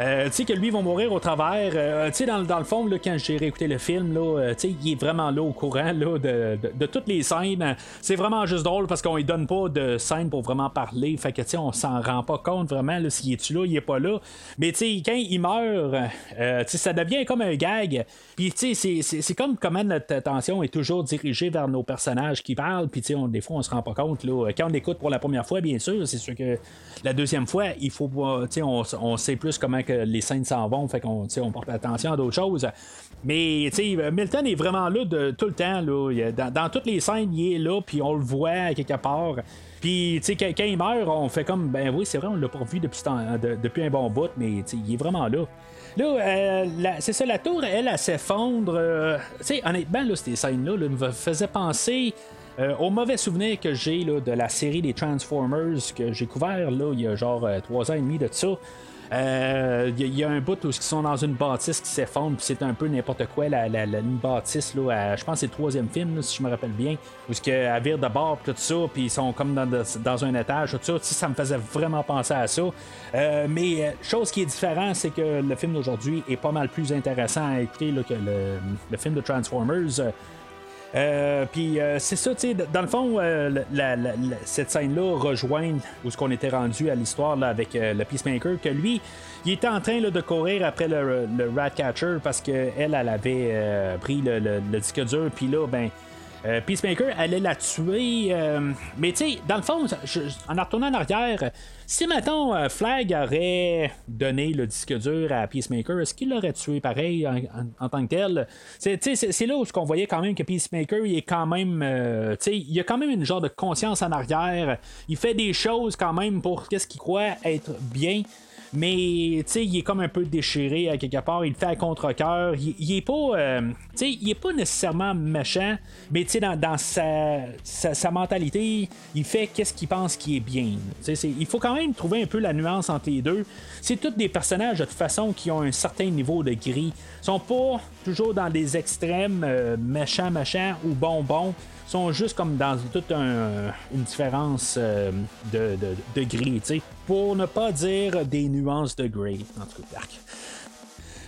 Euh, tu sais que lui va mourir au travers. Euh, tu sais, dans, dans, le fond, là, quand j'ai réécouté le film, là, euh, tu sais, il est vraiment là au courant là, de, de, toutes les scènes. C'est vraiment juste drôle parce qu'on lui donne pas de scène pour vraiment parler. Fait que tu sais, on s'en rend pas compte vraiment s'il est-tu là, il est pas là. Mais tu sais, quand il meurt, tu sais, ça devient comme un gag. Puis tu sais, c'est comme comment notre attention est toujours dirigée vers nos personnages qui parlent. Puis tu sais, des fois, on se rend pas compte. Là. Quand on écoute pour la première fois, bien sûr, c'est sûr que la deuxième fois, il faut, tu sais, on, on sait plus comment que les scènes s'en vont, fait qu'on on porte attention à d'autres choses. Mais Milton est vraiment là de, tout le temps. Là. Dans, toutes les scènes, il est là, puis on le voit quelque part. Puis, tu sais, quand, il meurt, on fait comme, ben oui, c'est vrai, on l'a pas vu depuis, un bon bout, mais il est vraiment là. Là, euh, c'est ça, la tour, elle, elle, s'effondre. Euh, tu sais, honnêtement, là, ces scènes-là me faisaient penser. Euh, au mauvais souvenir que j'ai de la série des Transformers que j'ai couvert là, il y a genre trois ans et demi de ça. Il euh, y, a un bout où ils sont dans une bâtisse qui s'effondre, puis c'est un peu n'importe quoi, la, la, bâtisse, là, je pense que c'est le troisième film, si je me rappelle bien, où ce que, vire de bord, tout ça, puis ils sont comme dans, un étage, tout ça, ça me faisait vraiment penser à ça. Euh, mais euh, chose qui est différente, c'est que le film d'aujourd'hui est pas mal plus intéressant à écouter que le, le, film de Transformers. Euh, puis euh, c'est ça, tu dans le fond, euh, cette scène-là rejoint où ce qu'on était rendu à l'histoire avec le Peacemaker, que lui, il était en train de courir après le, le Ratcatcher parce qu'elle, elle avait pris le, disque dur, puis là, ben. Peacemaker allait la tuer, mais tu sais, dans le fond, en retournant en arrière, si maintenant euh, Flag aurait donné le disque dur à Peacemaker, est-ce qu'il l'aurait tué pareil en, tant que tel? C'est là où on voyait quand même que Peacemaker, il est quand même. Euh, il a quand même une genre de conscience en arrière. Il fait des choses quand même pour qu'est-ce qu'il croit être bien mais il est comme un peu déchiré à quelque part, il fait à contre-coeur, il, est pas euh, il pas nécessairement méchant, mais dans, dans sa, sa, mentalité, il fait qu'est-ce qu'il pense qui est bien. il faut quand même trouver un peu la nuance entre les deux. C'est tous des personnages de toute façon qui ont un certain niveau de gris. Ils sont pas toujours dans des extrêmes euh, méchants, méchants ou bonbons sont juste comme dans toute une différence euh, de, de, gris, pour ne pas dire des nuances de gris, en tout cas.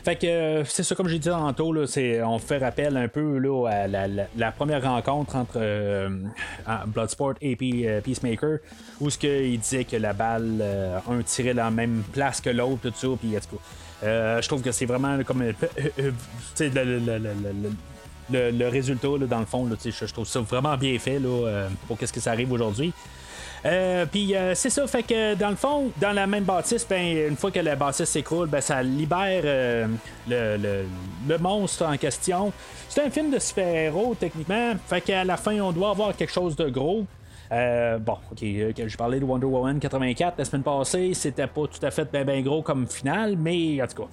Fait que euh, c'est ça, comme j'ai dit tantôt, là, on fait rappel un peu là, à la, première rencontre entre euh, Bloodsport et Peacemaker, où ce qu'il disait que la balle, un tirait dans la même place que l'autre, tout ça, puis je trouve que c'est vraiment comme le, le, résultat, dans le fond, je, trouve ça vraiment bien fait là, euh, pour qu'est-ce que ça arrive aujourd'hui. Euh, puis euh, c'est ça, fait que dans le fond, dans la même bâtisse, ben, une fois que la bâtisse s'écroule, ben, ça libère le, le, monstre en question. C'est un film de super-héros techniquement, fait qu'à la fin, on doit avoir quelque chose de gros. Euh, bon, ok, euh, je parlais de Wonder Woman 84 la semaine passée, c'était pas tout à fait bien gros comme finale, mais en tout cas.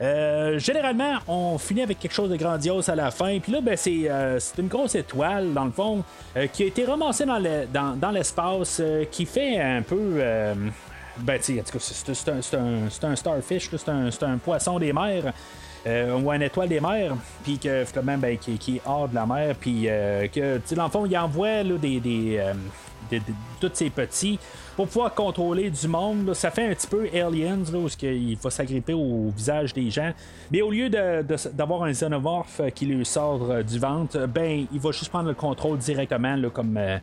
Euh, généralement, on finit avec quelque chose de grandiose à la fin. Puis là, ben, c'est, une grosse étoile, dans le fond, qui a été ramassée dans, dans, l'espace, qui fait un peu. ben, tu en tout cas, c'est, un, starfish, c'est un, poisson des mers. Ou une étoile des mers, puis que finalement, ben, qui, qui, est hors de la mer, puis que, dans le fond, il envoie là, des, des, tous ces petits pour pouvoir contrôler du monde. ça fait un petit peu Aliens, là, où il va s'agripper au visage des gens. Mais au lieu d'avoir un xénomorphe qui lui sort du ventre, ben, il va juste prendre le contrôle directement, là, comme. Euh,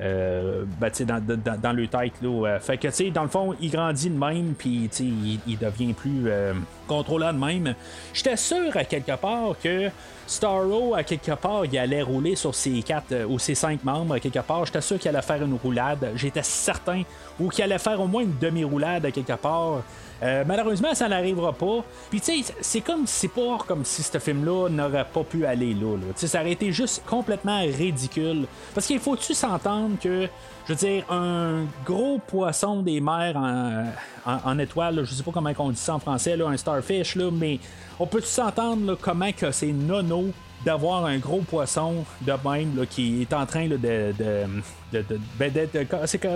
ben, dans, dans, dans, le tête. Là, fait que, tu sais, dans le fond, il grandit de même, puis il, il devient plus euh, de même. J'étais sûr à quelque part que Starro, à quelque part, il allait rouler sur ses quatre euh, ou ses cinq membres, à quelque part. J'étais sûr qu'il allait faire une roulade. J'étais certain. Ou qu'il allait faire au moins une demi-roulade à quelque part. Euh, malheureusement, ça n'arrivera pas. Puis, tu sais, c'est comme c'est pas comme si ce film-là n'aurait pas pu aller là. là. Ça aurait été juste complètement ridicule. Parce qu'il faut-tu s'entendre que, je veux dire, un gros poisson des mers en, étoile, je sais pas comment on dit ça en français, là, un starfish, là, mais on peut s'entendre comment que c'est nono d'avoir un gros poisson de même qui est en train de, de, de, ben,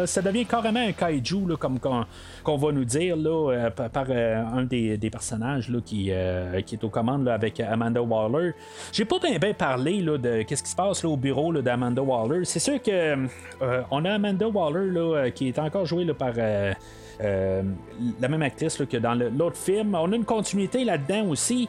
ça devient carrément un kaiju comme qu'on va nous dire là, euh, par, euh, un des, personnages là, qui, euh, qui est aux commandes avec Amanda Waller. J'ai pas bien, parlé là, de qu'est-ce qui se passe au bureau d'Amanda Waller. C'est sûr que on a Amanda Waller là, qui est encore jouée par la même actrice que dans l'autre film. On a une continuité là-dedans aussi.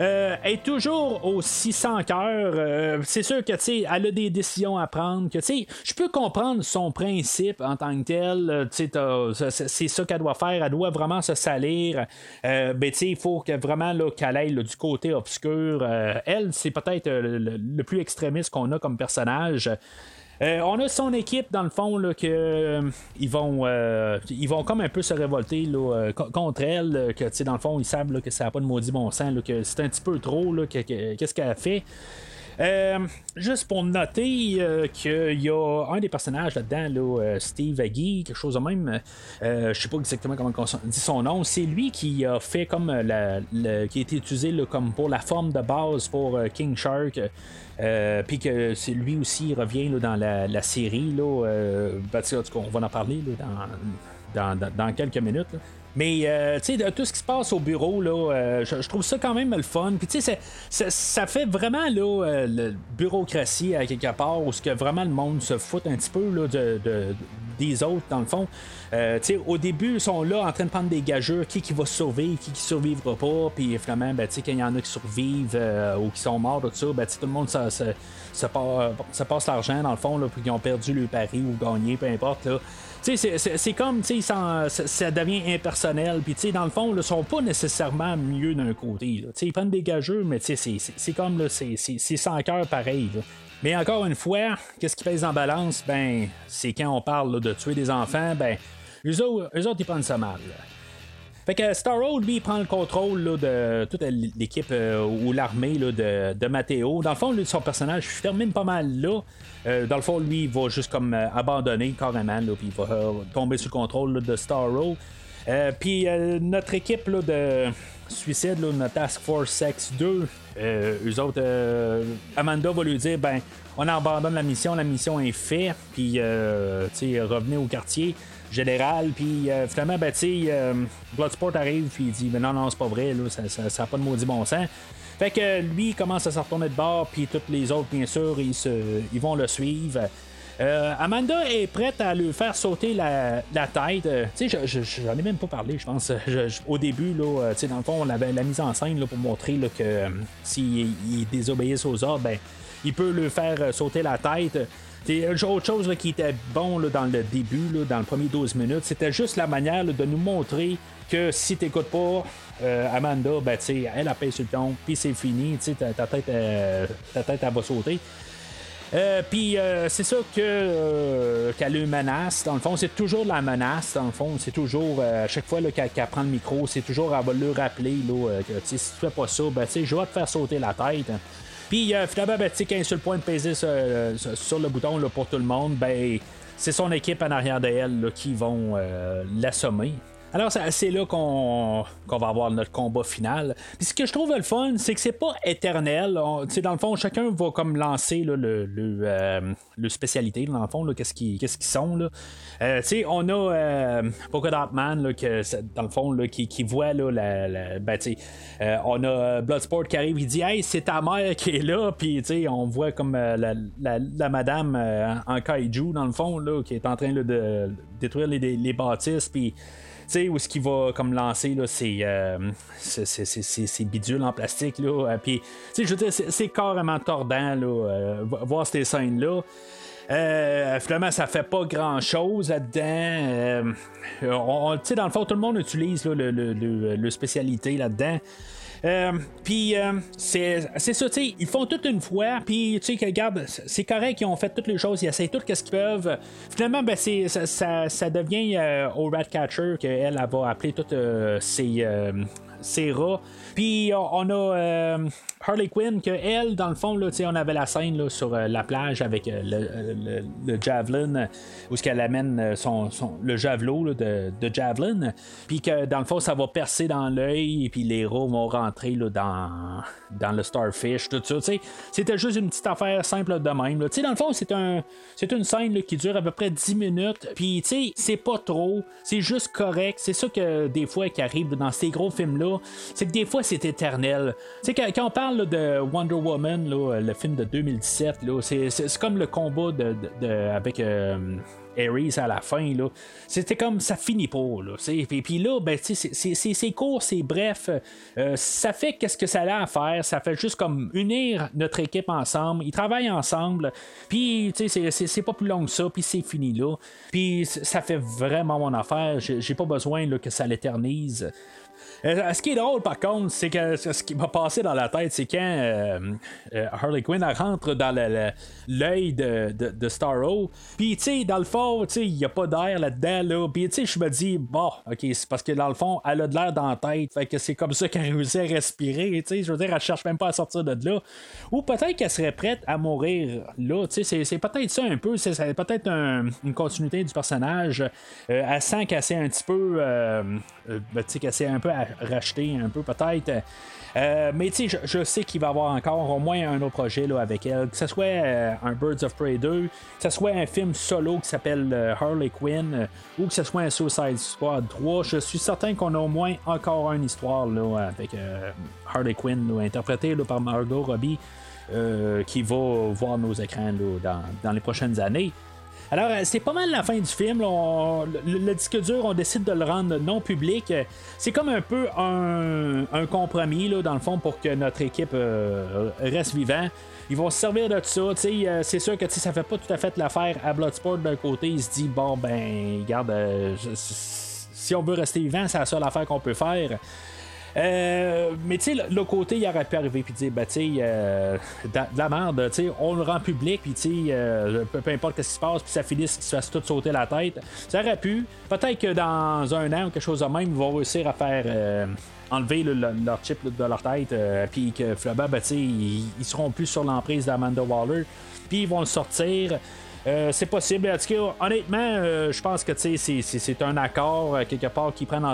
Euh, est toujours aussi sans cœur. Euh, c'est sûr que tu elle a des décisions à prendre. Je peux comprendre son principe en tant que tel. Euh, c'est ça qu'elle doit faire. Elle doit vraiment se salir. Euh, ben, il faut que vraiment qu'elle aille du côté obscur. elle, c'est peut-être le, plus extrémiste qu'on a comme personnage. Euh, on a son équipe dans le fond là, euh, ils vont euh, ils vont comme un peu se révolter contre elle que dans le fond ils savent que ça n'a pas de maudit bon sens que c'est un petit peu trop qu'est-ce qu'elle a fait? Juste pour noter qu'il y a un des personnages là-dedans, Steve Aggie, quelque chose de même, je sais pas exactement comment on dit son nom, c'est lui qui a fait comme qui a été utilisé comme pour la forme de base pour King Shark. Euh, puis que c'est lui aussi revient dans la, série. Là, euh, on va en parler dans, quelques minutes. Mais euh, tu sais, tout ce qui se passe au bureau, là, je, trouve ça quand même le fun. Puis tu sais, ça, fait vraiment là, la bureaucratie à quelque part où ce que vraiment le monde se fout un petit peu là, de, des autres, dans le fond. Euh, au début, ils sont là en train de prendre des gageurs, qui, qui va survivre, qui, qui survivra pas, puis finalement, ben, quand il y en a qui survivent euh, ou qui sont morts, tout ça, ben, tout le monde ça, ça, passe l'argent, dans le fond, puis ils ont perdu le pari ou gagné, peu importe. Là. C'est comme, ça, ça devient impersonnel. Puis, dans le fond, ils sont pas nécessairement mieux d'un côté. Ils prennent des gageux, mais c'est comme, c'est sans cœur pareil. Mais encore une fois, qu'est-ce qui pèse en balance? Ben, c'est quand on parle de tuer des enfants, ben, eux autres, ils prennent ça mal. Fait que Star Road, lui, prend le contrôle de toute l'équipe euh, ou l'armée de, Matteo. Dans le fond, lui, son personnage termine pas mal là. Euh, dans le fond, lui, il va juste comme euh, abandonner carrément, puis il va tomber sous le contrôle de Star Road. puis notre équipe de suicide, notre Task Force X2, euh, eux autres, Amanda va lui dire ben, on abandonne la mission, la mission est faite, puis revenez au quartier général, puis finalement, ben, Bloodsport arrive, puis il dit ben, non, non, c'est pas vrai, là, ça n'a pas de maudit bon sens. Fait que lui il commence à se retourner de bord, puis tous les autres, bien sûr, ils, se, ils vont le suivre. Euh, Amanda est prête à lui faire sauter la, tête. Euh, tu sais, j'en ai même pas parlé, je pense. au début, là, euh, dans le fond, on avait la mise en scène pour montrer que s'il désobéisse aux ordres, ben, il peut lui faire sauter la tête. Autre chose qui était bon dans le début, dans le premier 12 minutes, c'était juste la manière de nous montrer que si t'écoutes pas Amanda, ben, elle a sur le ton, puis c'est fini, ta, ta, tête, elle va sauter. Euh, puis euh, c'est ça que euh, qu'elle une menace. Dans le fond, c'est toujours la menace. Dans le fond, c'est toujours à chaque fois qu'elle prend le micro, c'est toujours elle va le rappeler que si tu fais pas ça, ben, je vais te faire sauter la tête. Puis finalement, ben, quand elle est sur le point de peser sur, le bouton pour tout le monde, ben c'est son équipe en arrière d'elle qui vont l'assommer. Alors, c'est là qu'on va avoir notre combat final. Puis ce que je trouve le fun, c'est que c'est pas éternel. dans le fond, chacun va comme lancer le, le, le, spécialité, dans le fond, qu'est-ce qu'ils sont. Là. Euh, on a euh, Man, que, dans le fond, qui, qui, voit là, la, ben, euh, on a Bloodsport qui arrive, il dit Hey, c'est ta mère qui est là, puis on voit comme euh, la, madame en kaiju, dans le fond, là, qui est en train de détruire les, les bâtisses, puis sais, où ce qui va comme lancer là, c'est, euh, c'est, bidule en plastique là. Euh, puis, je veux dire, c'est, carrément tordant là, euh, voir ces scènes là. finalement, ça fait pas grand chose là-dedans. on, dans le fond, tout le monde utilise le, le, le, spécialité là-dedans. Euh, puis euh, c'est ça, tu sais, ils font tout une fois, puis tu sais, regarde, c'est correct, ils ont fait toutes les choses, ils essayent tout ce qu'ils peuvent. Finalement, ben, ça, ça, devient euh, au Ratcatcher qu'elle va appeler toutes ses, ses rats. Puis on a Harley Quinn, que elle, dans le fond, là, on avait la scène là, sur euh, la plage avec euh, le, javelin, où ce qu'elle amène euh, son, le javelot de, javelin, puis que dans le fond, ça va percer dans l'œil, et puis les rats vont rentrer là, dans, dans le starfish, tout ça. C'était juste une petite affaire simple de même. Dans le fond, c'est un c'est une scène qui dure à peu près 10 minutes, puis c'est pas trop, c'est juste correct. C'est ça que des fois qui arrive dans ces gros films-là, c'est que des fois c'est éternel. Quand, quand on parle de Wonder Woman, le film de 2017, c'est, comme le combat avec euh, Ares à la fin. C'était comme ça finit pas. Là, puis, puis là, ben, c'est, court, c'est bref. Euh, ça fait qu'est-ce que ça a à faire. Ça fait juste comme unir notre équipe ensemble. Ils travaillent ensemble. Puis c'est, pas plus long que ça. Puis c'est fini là. Puis ça fait vraiment mon affaire. J'ai, pas besoin que ça l'éternise. Euh, ce qui est drôle, par contre, c'est que ce qui m'a passé dans la tête, c'est quand euh, euh, Harley Quinn rentre dans l'œil de, de, Starro. Puis, tu sais, dans le fond, il n'y a pas d'air là-dedans. Là. Puis, tu sais, je me dis, bon, ok, c'est parce que dans le fond, elle a de l'air dans la tête. Fait que c'est comme ça qu'elle réussit à respirer. Tu sais, je veux dire, elle cherche même pas à sortir de là. Ou peut-être qu'elle serait prête à mourir là. Tu sais, c'est peut-être ça un peu. C'est peut-être une continuité du personnage. elle sent qu'elle s'est un petit peu. Ben, tu sais, qu'elle s'est un peu racheter un peu peut-être. Euh, mais tu sais, je, sais qu'il va y avoir encore au moins un autre projet là, avec elle, que ce soit euh, un Birds of Prey 2, que ce soit un film solo qui s'appelle euh, Harley Quinn, ou que ce soit un Suicide Squad 3. Je suis certain qu'on a au moins encore une histoire là, avec Harley Quinn, interprétée par Margot Robbie. qui va voir nos écrans dans, dans les prochaines années. Alors, euh, c'est pas mal la fin du film. le, disque dur, on décide de le rendre non public. C'est comme un peu un, compromis, là, dans le fond, pour que notre équipe euh, reste vivant. Ils vont se servir de ça. Euh, c'est sûr que ça fait pas tout à fait l'affaire à Bloodsport d'un côté. Il se dit, bon, ben, regarde, si on veut rester vivant, c'est la seule affaire qu'on peut faire. Euh, mais tu sais, le côté, il aurait pu arriver puis dire, ben, tu sais, euh, de, la merde, tu sais, on le rend public, puis tu sais, euh, peu, importe ce qui se passe, puis ça finisse qu'ils se fasse tout sauter la tête. Ça aurait pu. Peut-être que dans un an ou quelque chose de même, ils vont réussir à faire enlever leur chip de leur tête, puis que finalement, ben, ils, ils seront plus sur l'emprise d'Amanda Waller, puis ils vont le sortir. c'est possible. En tout cas, honnêtement, je pense que c'est un accord quelque part qu'ils prennent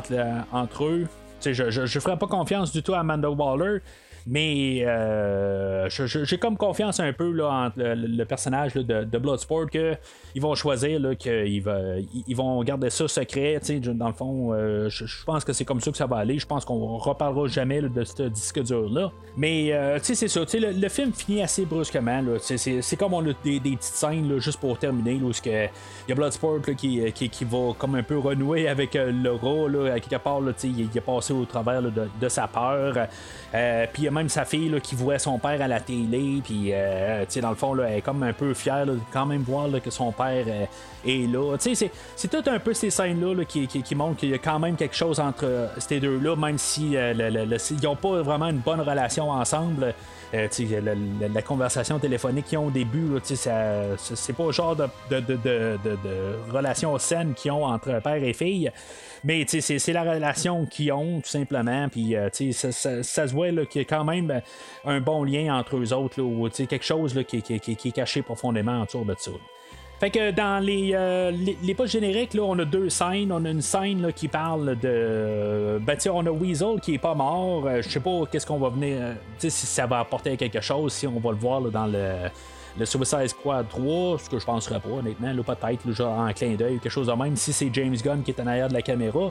entre eux je, je, ferais pas confiance du tout à Amanda Waller. Mais euh, j'ai comme confiance un peu là, entre le, personnage de, Bloodsport qu'ils vont choisir qu'ils ils vont garder ça secret. Dans le fond, euh, je, pense que c'est comme ça que ça va aller. Je pense qu'on reparlera jamais de ce disque dur-là. Mais euh, c'est ça. Le, film finit assez brusquement. C'est comme on a des, petites scènes juste pour terminer. Là, où il y a Bloodsport qui, qui, va comme un peu renouer avec le à quelque part, il, il, est passé au travers de, de, sa peur. Puis même sa fille qui voit son père à la télé, puis euh, dans le fond, là, elle est comme un peu fière de quand même voir que son père euh, est là. C'est, c'est tout un peu ces scènes-là qui, qui, montrent qu'il y a quand même quelque chose entre euh, ces deux-là, même si ils n'ont pas vraiment une bonne relation ensemble. la, conversation téléphonique qu'ils ont au début, c'est pas le genre de, de, de, de relation saine qu'ils ont entre père et fille. Mais c'est la relation qu'ils ont, tout simplement. Puis euh, ça, ça, se voit qu'il y a quand même euh, un bon lien entre eux autres, ou quelque chose là, qui, est caché profondément autour de ça. Fait que dans les, euh, les, postes génériques, là, on a deux scènes. On a une scène là, qui parle de. Ben, tu on a Weasel qui est pas mort. Euh, Je sais pas qu'est-ce qu'on va venir. euh, si ça va apporter quelque chose, si on va le voir là, dans le. Le Suicide Squad 3, ce que je penserais pas, honnêtement, là, peut-être, genre en clin d'œil, quelque chose de même, si c'est James Gunn qui est en arrière de la caméra.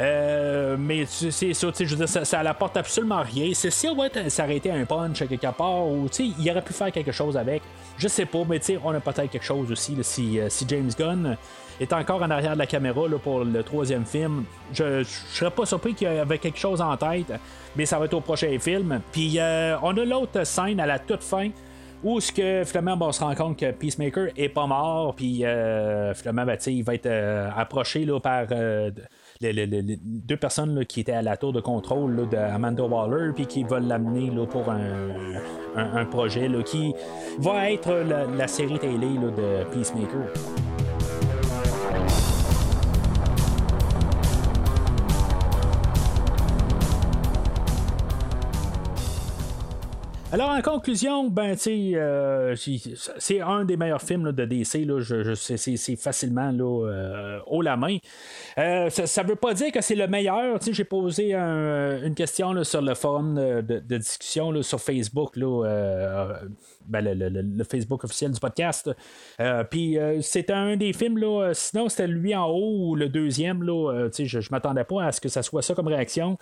Euh, mais c'est ça, je veux dire, ça, ça apporte absolument rien. Si on va s'arrêter un punch à quelque part, ou il aurait pu faire quelque chose avec. Je sais pas, mais on a peut-être quelque chose aussi. euh, si James Gunn est encore en arrière de la caméra pour le troisième film, je, je serais pas surpris qu'il y avait quelque chose en tête, mais ça va être au prochain film. Puis euh, on a l'autre scène à la toute fin. Où ce que finalement bon, on se rend compte que Peacemaker est pas mort, puis euh, finalement ben, il va être euh, approché là, par euh, les, deux personnes là, qui étaient à la tour de contrôle de Amanda Waller, puis qui veulent l'amener pour un, projet qui va être la, la série télé de Peacemaker. Alors, en conclusion, ben, euh, c'est- un des meilleurs films de DC. Là, je, je- c'est- facilement là, euh, haut la main. Euh, ça ne veut pas dire que c'est le meilleur. J'ai posé un- une question là, sur le forum de, de- discussion sur Facebook. Ben, le, le- le- Facebook officiel du podcast. Euh, Puis euh, c'était un des films, là, euh, sinon c'était lui en haut ou le deuxième. Là, je ne m'attendais pas à ce que ça soit ça comme réaction.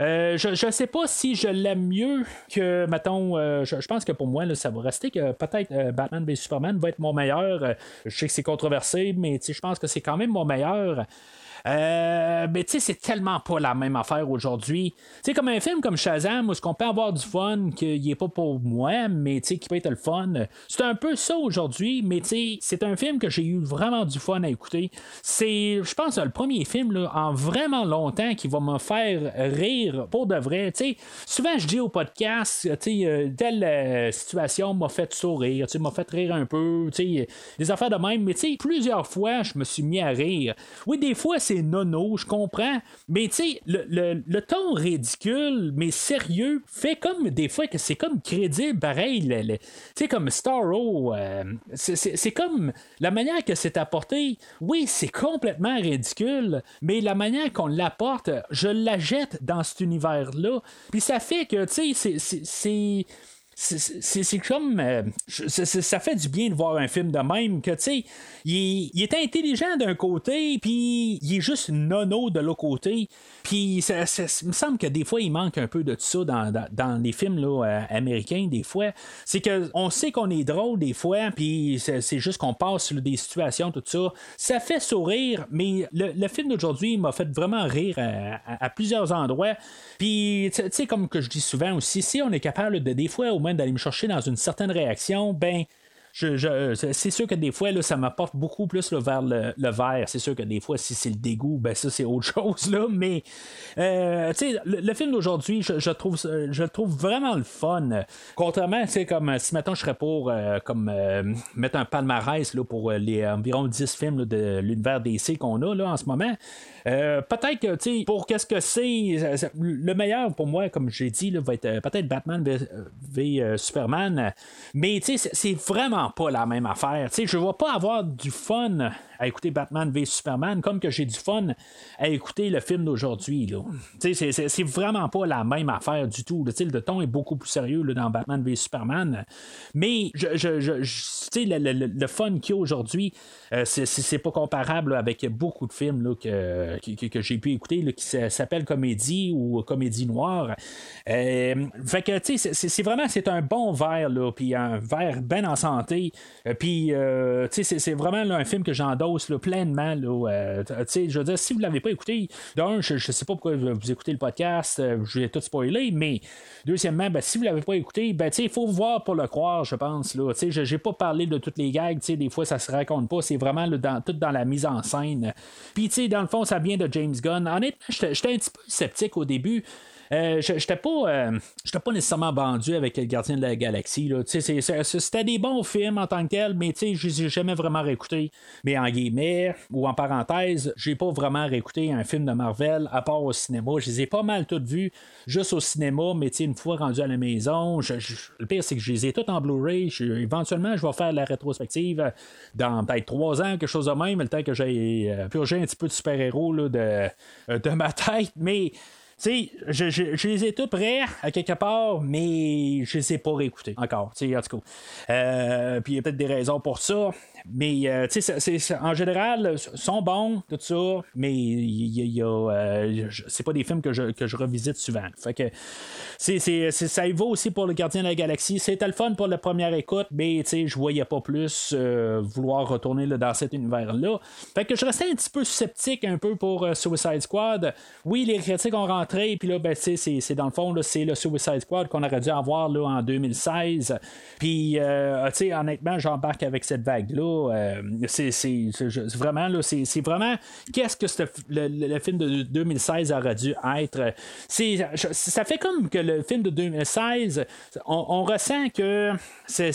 Je ne sais pas si je l'aime mieux que, mettons, je, je pense que pour moi, là, ça va rester que peut-être Batman v Superman va être mon meilleur. Je sais que c'est controversé, mais je pense que c'est quand même mon meilleur. Euh, mais tu sais, c'est tellement pas la même affaire aujourd'hui. Tu sais, comme un film comme Shazam, où est-ce qu'on peut avoir du fun, qu'il est pas pour moi, mais tu sais, qui peut être le fun. C'est un peu ça aujourd'hui, mais tu sais, c'est un film que j'ai eu vraiment du fun à écouter. C'est, je pense, le premier film là, en vraiment longtemps qui va me faire rire pour de vrai. Tu sais, souvent je dis au podcast, tu sais, euh, telle euh, situation m'a fait sourire, tu sais, m'a fait rire un peu, tu sais, des affaires de même, mais tu sais, plusieurs fois, je me suis mis à rire. Oui, des fois, c'est nono, je comprends, mais tu sais, le, ton ridicule, mais sérieux, fait comme des fois que c'est comme crédible, pareil, tu sais, comme Starro, euh, c'est- c'est c'est comme la manière que c'est apporté, oui, c'est complètement ridicule, mais la manière qu'on l'apporte, je la jette dans cet univers-là, puis ça fait que, tu sais, c'est- c'est- comme. euh, ça fait du bien de voir un film de même que, tu sais, il, est- intelligent d'un côté, puis il est juste nono de l'autre côté. Puis ça, il me semble que des fois, il manque un peu de ça dans, dans- les films là, euh, américains, des fois. C'est qu'on sait qu'on est drôle des fois, puis c'est juste qu'on passe des situations, tout ça. Ça fait sourire, mais le, le film d'aujourd'hui m'a fait vraiment rire à, à- plusieurs endroits. Puis, tu sais, comme que je dis souvent aussi, si on est capable de, des fois, au d'aller me chercher dans une certaine réaction, ben. C'est sûr que des fois, là, ça m'apporte beaucoup plus vers le, vert. C'est sûr que des fois, si c'est le dégoût, ben ça, c'est autre *laughs* chose. Là. Mais euh, le, le film d'aujourd'hui, je, je trouve, je trouve vraiment le fun. Contrairement, sais, comme si maintenant je serais pour euh, comme, euh, mettre un palmarès là, pour les environ 10 films de l'univers DC qu'on a là, en ce moment. Peut-être que, pour qu'est-ce que c'est, le meilleur pour moi, comme j'ai dit, là, va être peut-être Batman v, v, Superman. Mais, c'est- c'est pas la même affaire. Tu sais, je vais pas avoir du fun à écouter Batman v Superman comme que j'ai du fun à écouter le film d'aujourd'hui. c'est- vraiment pas la même affaire du tout. le ton est beaucoup plus sérieux dans Batman v Superman. Mais je, je, le, le- le fun qu'il y a aujourd'hui, euh, c'est- pas comparable avec beaucoup de films que, que, que- j'ai pu écouter qui s'appellent comédie ou comédie noire. Euh, fait que tu sais, c'est- vraiment c'est un bon verre puis un verre bien en santé. Euh, puis euh, tu sais, c'est- vraiment un film que là, pleinement. Là, euh, je veux dire, si vous l'avez pas écouté, d'un, je, je sais pas pourquoi vous écoutez le podcast, euh, je vais tout spoiler, mais deuxièmement, ben, si vous l'avez pas écouté, ben, il faut voir pour le croire, je pense. Je- j'ai pas parlé de toutes les gags, des fois ça se raconte pas, c'est vraiment dans, tout dans la mise en scène. Puis dans le fond, ça vient de James Gunn. Honnêtement, j'étais un petit peu sceptique au début. Euh, je- j'étais pas, euh, pas nécessairement vendu avec le Gardien de la Galaxie. C'était des bons films. film en tant que tel, mais je les ai jamais vraiment réécoutés. Mais en guillemets, ou en parenthèse, j'ai pas vraiment réécouté un film de Marvel, à part au cinéma. Je les ai pas mal toutes vues, juste au cinéma, mais une fois rendu à la maison, le pire, c'est que je les ai toutes en Blu-ray. éventuellement, je vais faire la rétrospective dans peut-être trois ans, quelque chose de même, le temps que j'ai euh, purgé un petit peu de super-héros de, de ma tête. Mais sais, je, les ai tous prêts à quelque part, mais je les ai pas réécoutés encore. En tout cas. Euh, puis il y a peut-être des raisons pour ça. Mais, euh, en général, sont bons, tout ça, mais y, euh, c'est pas des films que je, que je revisite souvent. Fait que ça y va aussi pour le Gardien de la Galaxie. C'était le fun pour la première écoute, mais, tu sais, je voyais pas plus euh, vouloir retourner dans cet univers-là. Fait que je restais un petit peu sceptique un peu pour Suicide Squad. Oui, les critiques ont rentré, puis là, ben, c'est, dans le fond, c'est le Suicide Squad qu'on aurait dû avoir là, en 2016. Puis, honnêtement, j'embarque avec cette vague-là. Euh, c'est vraiment, là, c'est vraiment qu'est-ce que le, film de 2016 aurait dû être? Ça fait comme que le film de 2016, on, ressent que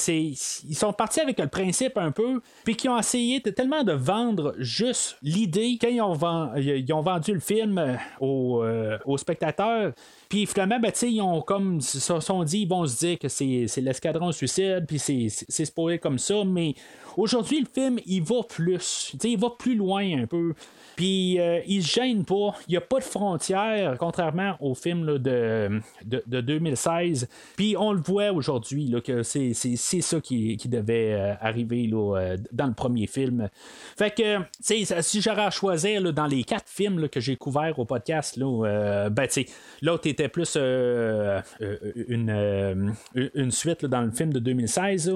ils sont partis avec le principe un peu, puis qu'ils ont essayé tellement de vendre juste l'idée quand ils ont, ils ont, vendu le film aux, euh, aux spectateurs. Puis finalement, ben, ils ont comme se sont dit, ils vont se dire que c'est l'escadron suicide, puis c'est spoilé comme ça, mais aujourd'hui, le film, il va plus. il va plus loin un peu. Puis euh, il se gêne pas. Il n'y a pas de frontières, contrairement au film de, de, 2016. Puis on le voit aujourd'hui que c'est, ça qui, devait euh, arriver euh, dans le premier film. Fait que si j'aurais à choisir dans les quatre films que j'ai couverts au podcast, là, ben, l'autre était plus une, une suite dans le film de 2016.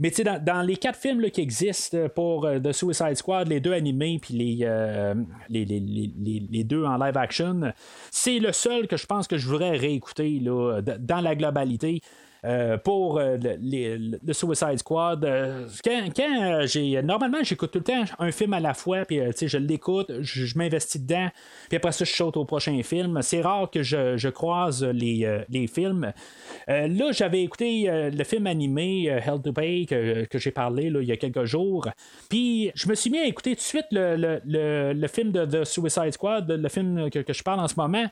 Mais dans les quatre films qui existent pour The Suicide Squad, les deux animés puis les, les, deux en live action. C'est le seul que je pense que je voudrais réécouter là, dans la globalité. Euh, pour euh, le, Suicide Squad. Euh, quand, j'ai normalement j'écoute tout le temps un film à la fois, puis je l'écoute, je, m'investis dedans, puis après ça je saute au prochain film. C'est rare que je, croise les, films. là, j'avais écouté le film animé Hell to Pay que, j'ai parlé là, il y a quelques jours. Puis je me suis mis à écouter tout de suite le, film de The Suicide Squad, le film que je parle en ce moment.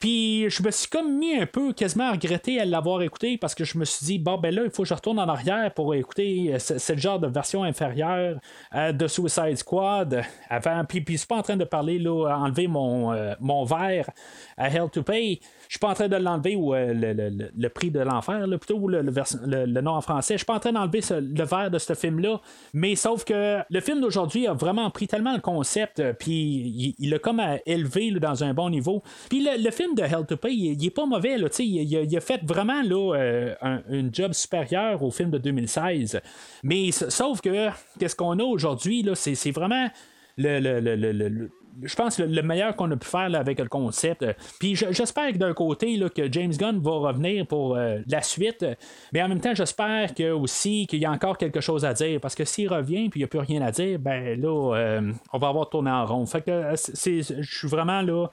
Puis je me suis comme mis un peu quasiment à regretter à l'avoir écouté parce que je me suis dit, bon, ben là, il faut que je retourne en arrière pour écouter euh, ce, genre de version inférieure euh, de Suicide Squad. Avant, puis, puis c'est pas en train de parler, là, enlever mon, euh, mon verre à Hell to Pay. Je suis pas en train de l'enlever ou le, le, le, prix de l'enfer, plutôt le, le, nom en français. Je suis pas en train d'enlever le verre de ce film-là. Mais sauf que le film d'aujourd'hui a vraiment pris tellement le concept, puis il l'a comme élevé dans un bon niveau. Puis le, film de Hell to Pay, il, est pas mauvais. Là, il, il, a, fait vraiment là, euh, un, job supérieur au film de 2016. Mais sauf que qu'est-ce qu'on a aujourd'hui, c'est vraiment le, le, je pense, le, meilleur qu'on a pu faire avec le concept. Puis j'espère que d'un côté, là, que James Gunn va revenir pour euh, la suite, mais en même temps, j'espère que aussi qu'il y a encore quelque chose à dire, parce que s'il revient puis il n'y a plus rien à dire, ben là, euh, on va avoir tourné en rond. Fait que je suis vraiment là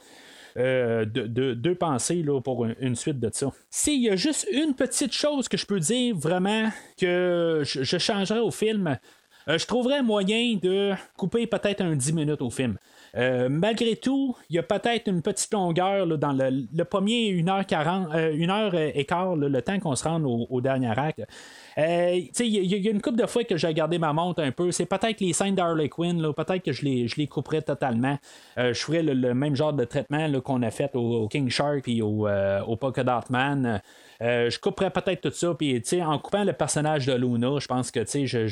euh, deux de, pensées là, pour une, suite de ça. S'il y a juste une petite chose que je peux dire vraiment que je, changerais au film, euh, je trouverais moyen de couper peut-être un 10 minutes au film. Euh, malgré tout, il y a peut-être une petite longueur dans le, premier 1h40, 1h15, le temps qu'on se rende au, dernier acte. Euh, il y, a une couple de fois que j'ai gardé ma montre un peu. C'est peut-être les scènes d'Harley Quinn, peut-être que je les, je les couperais totalement. Euh, je ferais le, même genre de traitement qu'on a fait au, King Shark et au, au Polka Dot Man. je couperais peut-être tout ça. Puis, en coupant le personnage de Luna, je pense que je,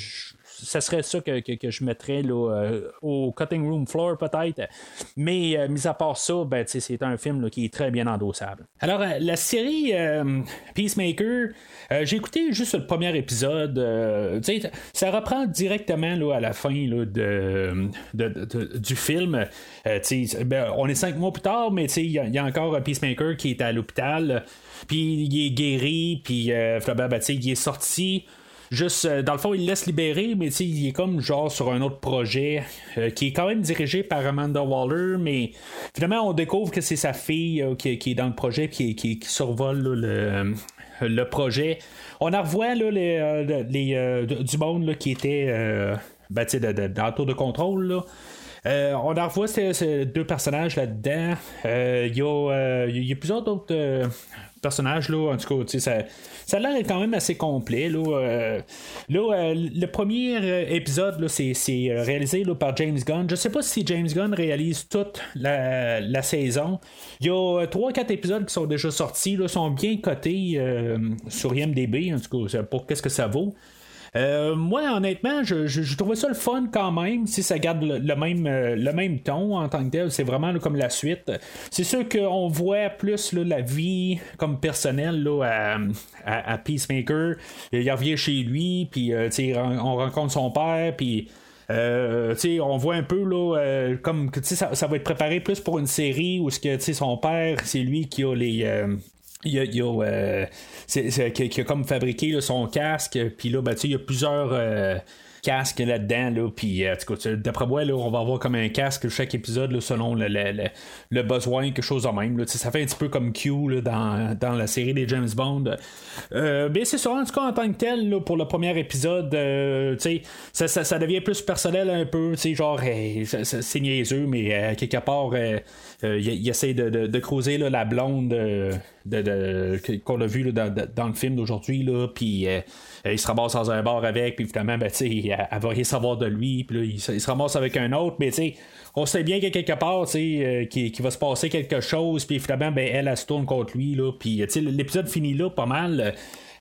ça serait ça que, je mettrais euh, au cutting room floor peut-être. Mais euh, mis à part ça, ben, c'est un film qui est très bien endossable. Alors, euh, la série Peacemaker, j'ai écouté juste le premier épisode. ça reprend directement là, à la fin de, du film. Ben, on est cinq mois plus tard, mais il y, a encore un Peacemaker qui est à l'hôpital. Puis il est guéri, puis ben, il est sorti juste euh, dans le fond il laisse libérer mais il est comme genre sur un autre projet euh, qui est quand même dirigé par Amanda Waller mais finalement on découvre que c'est sa fille euh, qui, est dans le projet qui, qui, survole le le projet. On en revoit là, les, les du monde qui était ben, dans le tour de contrôle. Là. Euh, on en revoit ces, deux personnages là-dedans. Euh, il y, y, a plusieurs autres personnages, là, en tout cas, ça, ça a l'air quand même assez complet. Là, là le premier épisode, c'est, réalisé par James Gunn. Je sais pas si James Gunn réalise toute la, saison. Il y a 3-4 épisodes qui sont déjà sortis, là, sont bien cotés sur IMDB, en tout cas, pour qu'est-ce que ça vaut? Euh, moi, honnêtement, je, je, trouvais ça le fun quand même, si ça garde le, même, euh, le même ton en tant que tel. C'est vraiment comme la suite. C'est sûr qu'on voit plus la vie comme personnelle là, à, Peacemaker. Il revient chez lui, puis euh, on rencontre son père, puis. on voit un peu là, comme ça, ça va être préparé plus pour une série où ce que son père, c'est lui qui a les, il y a, il y a euh, qui, a comme fabriqué son casque, puis là, ben, il y a plusieurs euh, casque là-dedans. Là, puis, euh, d'après moi, là, on va avoir comme un casque chaque épisode selon le, le, le, besoin, quelque chose de même. Là, ça fait un petit peu comme Q là, dans, dans, la série des James Bond. Euh, mais c'est sûr, en tout cas, en tant que tel, là, pour le premier épisode, euh, ça, ça, ça, devient plus personnel un peu. Genre, c'est niaiseux, mais quelque part, il, essaie de, de, de creuser la blonde de, qu'on a vu dans, dans, le film d'aujourd'hui. Puis il se ramasse dans un bar avec, puis évidemment, ben, elle, elle va rien savoir de lui, puis là, il, se ramasse avec un autre, mais tu on sait bien qu'il y a quelque part, tu qu'il va se passer quelque chose, puis finalement, ben, elle, elle, se tourne contre lui, là, puis l'épisode finit là pas mal.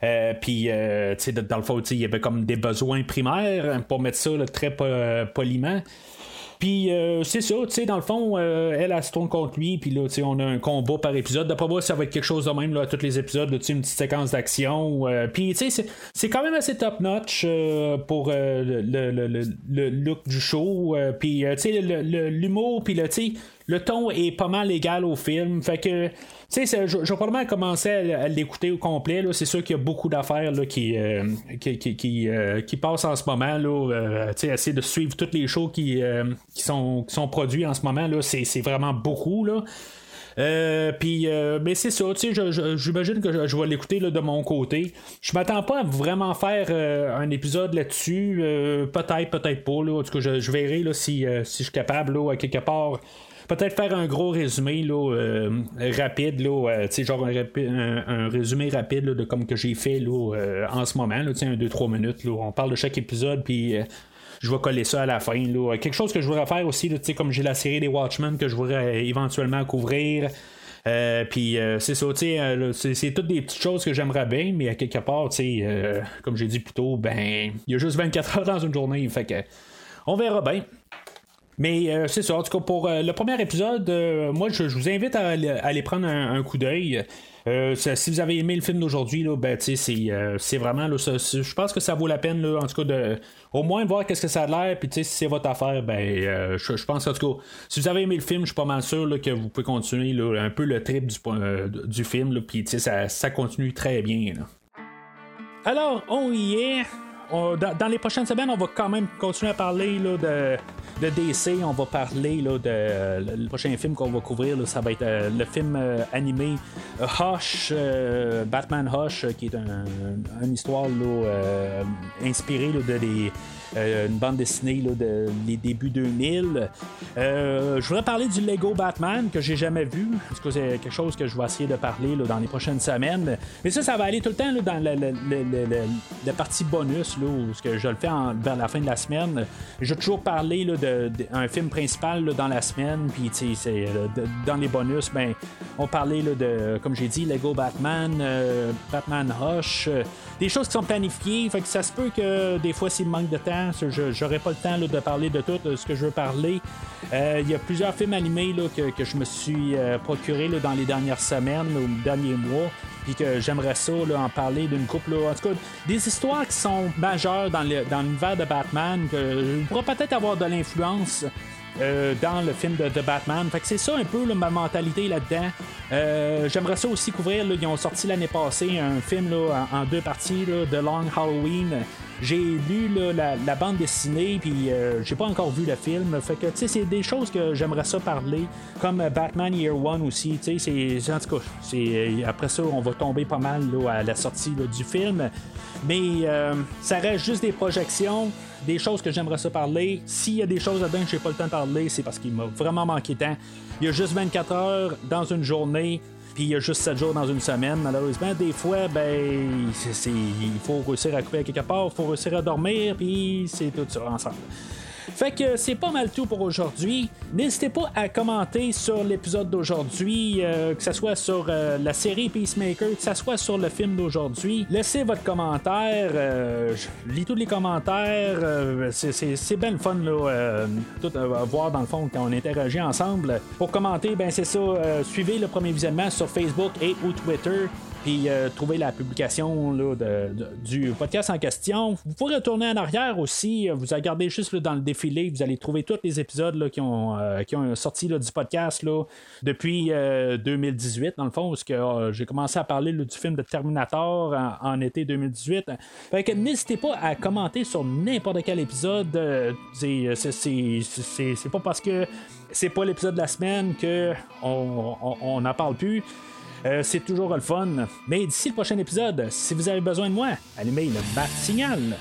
Euh, puis, euh, dans le fond, il y avait comme des besoins primaires, pour mettre ça très poliment. Puis euh, c'est ça, tu sais, dans le fond, euh, elle, elle se tourne contre lui, puis là, tu sais, on a un combat par épisode. D'après moi, ça va être quelque chose de même, là, à tous les épisodes, tu sais, une petite séquence d'action. Euh, puis, tu sais, c'est quand même assez top-notch pour le, le, look du show. puis, tu sais, l'humour, puis, tu sais, le ton est pas mal égal au film. Fait que, tu sais, je, vais probablement commencer à, l'écouter au complet. C'est sûr qu'il y a beaucoup d'affaires qui, euh, qui, qui, euh, qui, passent en ce moment. Là, euh, tu sais, essayer de suivre toutes les shows qui, qui, sont, qui sont produits en ce moment. Là, c'est, vraiment beaucoup. Là. puis, mais c'est ça, tu sais, j'imagine que je, vais l'écouter de mon côté. Je m'attends pas à vraiment faire un épisode là-dessus. peut-être, peut-être pas. Là. En tout cas, je, verrai là, si, si je suis capable, là, quelque part peut-être faire un gros résumé euh, rapide, euh, genre un, résumé rapide de comme que j'ai fait euh, en ce moment, là, un 2-3 minutes. On parle de chaque épisode, puis je vais coller ça à la fin. Quelque chose que je voudrais faire aussi, comme j'ai la série des Watchmen que je voudrais éventuellement couvrir. puis c'est ça, c'est toutes des petites choses que j'aimerais bien, mais à quelque part, comme j'ai dit plus tôt, ben, il y a juste 24 heures dans une journée, fait que on verra bien. Mais euh, c'est ça, en tout cas, pour euh, le premier épisode, euh, moi, je, vous invite à, aller prendre un, coup d'œil. si vous avez aimé le film d'aujourd'hui, ben, c'est, vraiment, je pense que ça vaut la peine, en tout cas, de au moins voir qu'est-ce que ça a l'air, puis si c'est votre affaire, ben, je, pense, en tout cas, si vous avez aimé le film, je suis pas mal sûr que vous pouvez continuer un peu le trip du, du film, puis ça, ça continue très bien. Alors, on y est dans, les prochaines semaines, on va quand même continuer à parler de, DC. On va parler de le prochain film qu'on va couvrir. Ça va être euh, le film euh, animé euh, Hush, Batman Hush, qui est un, une histoire inspirée de des euh, une bande dessinée là, de les débuts 2000. Euh, je voudrais parler du Lego Batman que j'ai jamais vu. Parce que c'est quelque chose que je vais essayer de parler là, dans les prochaines semaines. Mais ça, ça va aller tout le temps là, dans la, partie bonus, là, où que je le fais vers la fin de la semaine. Je vais toujours parler d'un film principal dans la semaine. Puis c'est, euh, dans les bonus, ben, on parlait de, comme j'ai dit, Lego Batman, Batman Hush des choses qui sont planifiées. Fait que ça se peut que des fois, s'il manque de temps, je n'aurai pas le temps de parler de tout ce que je veux parler. Euh, il y a plusieurs films animés que, je me suis euh, procuré dans les dernières semaines ou derniers mois. Puis que j'aimerais ça en parler d'une couple. En tout cas, des histoires qui sont majeures dans l'univers de Batman, que pourrais peut-être avoir de l'influence euh, dans le film de, Batman. Fait que c'est ça un peu ma mentalité là-dedans. J'aimerais ça aussi couvrir. ils ont sorti l'année passée un film là, en, deux parties, The Long Halloween. J'ai lu la, bande dessinée, puis euh, j'ai pas encore vu le film. Fait que, tu sais, c'est des choses que j'aimerais ça parler, comme Batman Year One aussi. Tu sais, c'est en tout cas, c'est après ça, on va tomber pas mal à la sortie du film. Mais ça reste juste des projections des choses que j'aimerais ça parler. S'il y a des choses là-dedans que j'ai pas le temps de parler, c'est parce qu'il m'a vraiment manqué de temps. Il y a juste 24 heures dans une journée il y a juste 7 jours dans une semaine. Malheureusement, des fois, ben, il faut réussir à couper quelque part, il faut réussir à dormir, puis c'est tout ça ensemble. Fait que c'est pas mal tout pour aujourd'hui. N'hésitez pas à commenter sur l'épisode d'aujourd'hui, euh, que ce soit sur euh, la série Peacemaker, que ce soit sur le film d'aujourd'hui. Laissez votre commentaire. Euh, je lis tous les commentaires. c'est bien le fun, là, tout voir dans le fond quand on interagit ensemble. Pour commenter, ben c'est ça. suivez le premier visionnement sur Facebook et ou Twitter puis euh, trouver la publication du podcast en question. Vous pouvez retourner en arrière aussi. Vous regardez juste dans le défilé, vous allez trouver tous les épisodes qui, ont, euh, qui ont sorti du podcast depuis 2018, euh, dans le fond, parce que j'ai commencé à parler du film de Terminator en, été 2018. Fait que n'hésitez pas à commenter sur n'importe quel épisode. c'est pas parce que c'est pas l'épisode de la semaine que on n'en parle plus. Euh, c'est toujours le fun. Mais d'ici le prochain épisode, si vous avez besoin de moi, allumez le bat signal.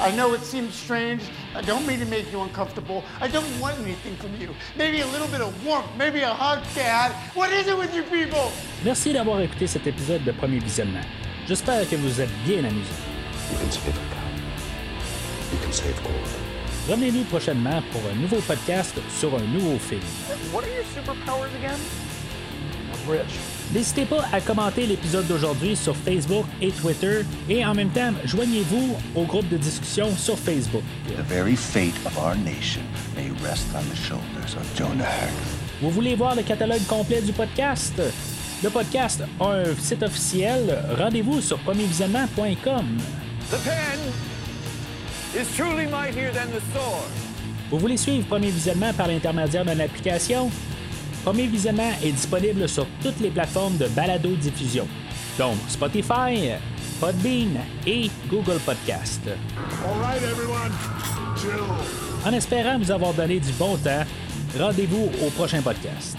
I know it seems strange. I don't mean to make you uncomfortable. I don't want anything from you. Maybe a little bit of warmth, maybe a hug, Dad. What is it with you people? Merci d'avoir écouté cet épisode de premier visionnement. J'espère que vous êtes bien amusés. Revenez-nous prochainement pour un nouveau podcast sur un nouveau film. What are your superpowers again? I'm rich. N'hésitez pas à commenter l'épisode d'aujourd'hui sur Facebook et Twitter et en même temps, joignez-vous au groupe de discussion sur Facebook. Vous voulez voir le catalogue complet du podcast? Le podcast a un site officiel. Rendez-vous sur premiervisionnement.com. Vous voulez suivre Premier Visionnement par l'intermédiaire d'une application? premier visionnement est disponible sur toutes les plateformes de balado-diffusion, dont Spotify, Podbean et Google Podcast. En espérant vous avoir donné du bon temps, rendez-vous au prochain podcast.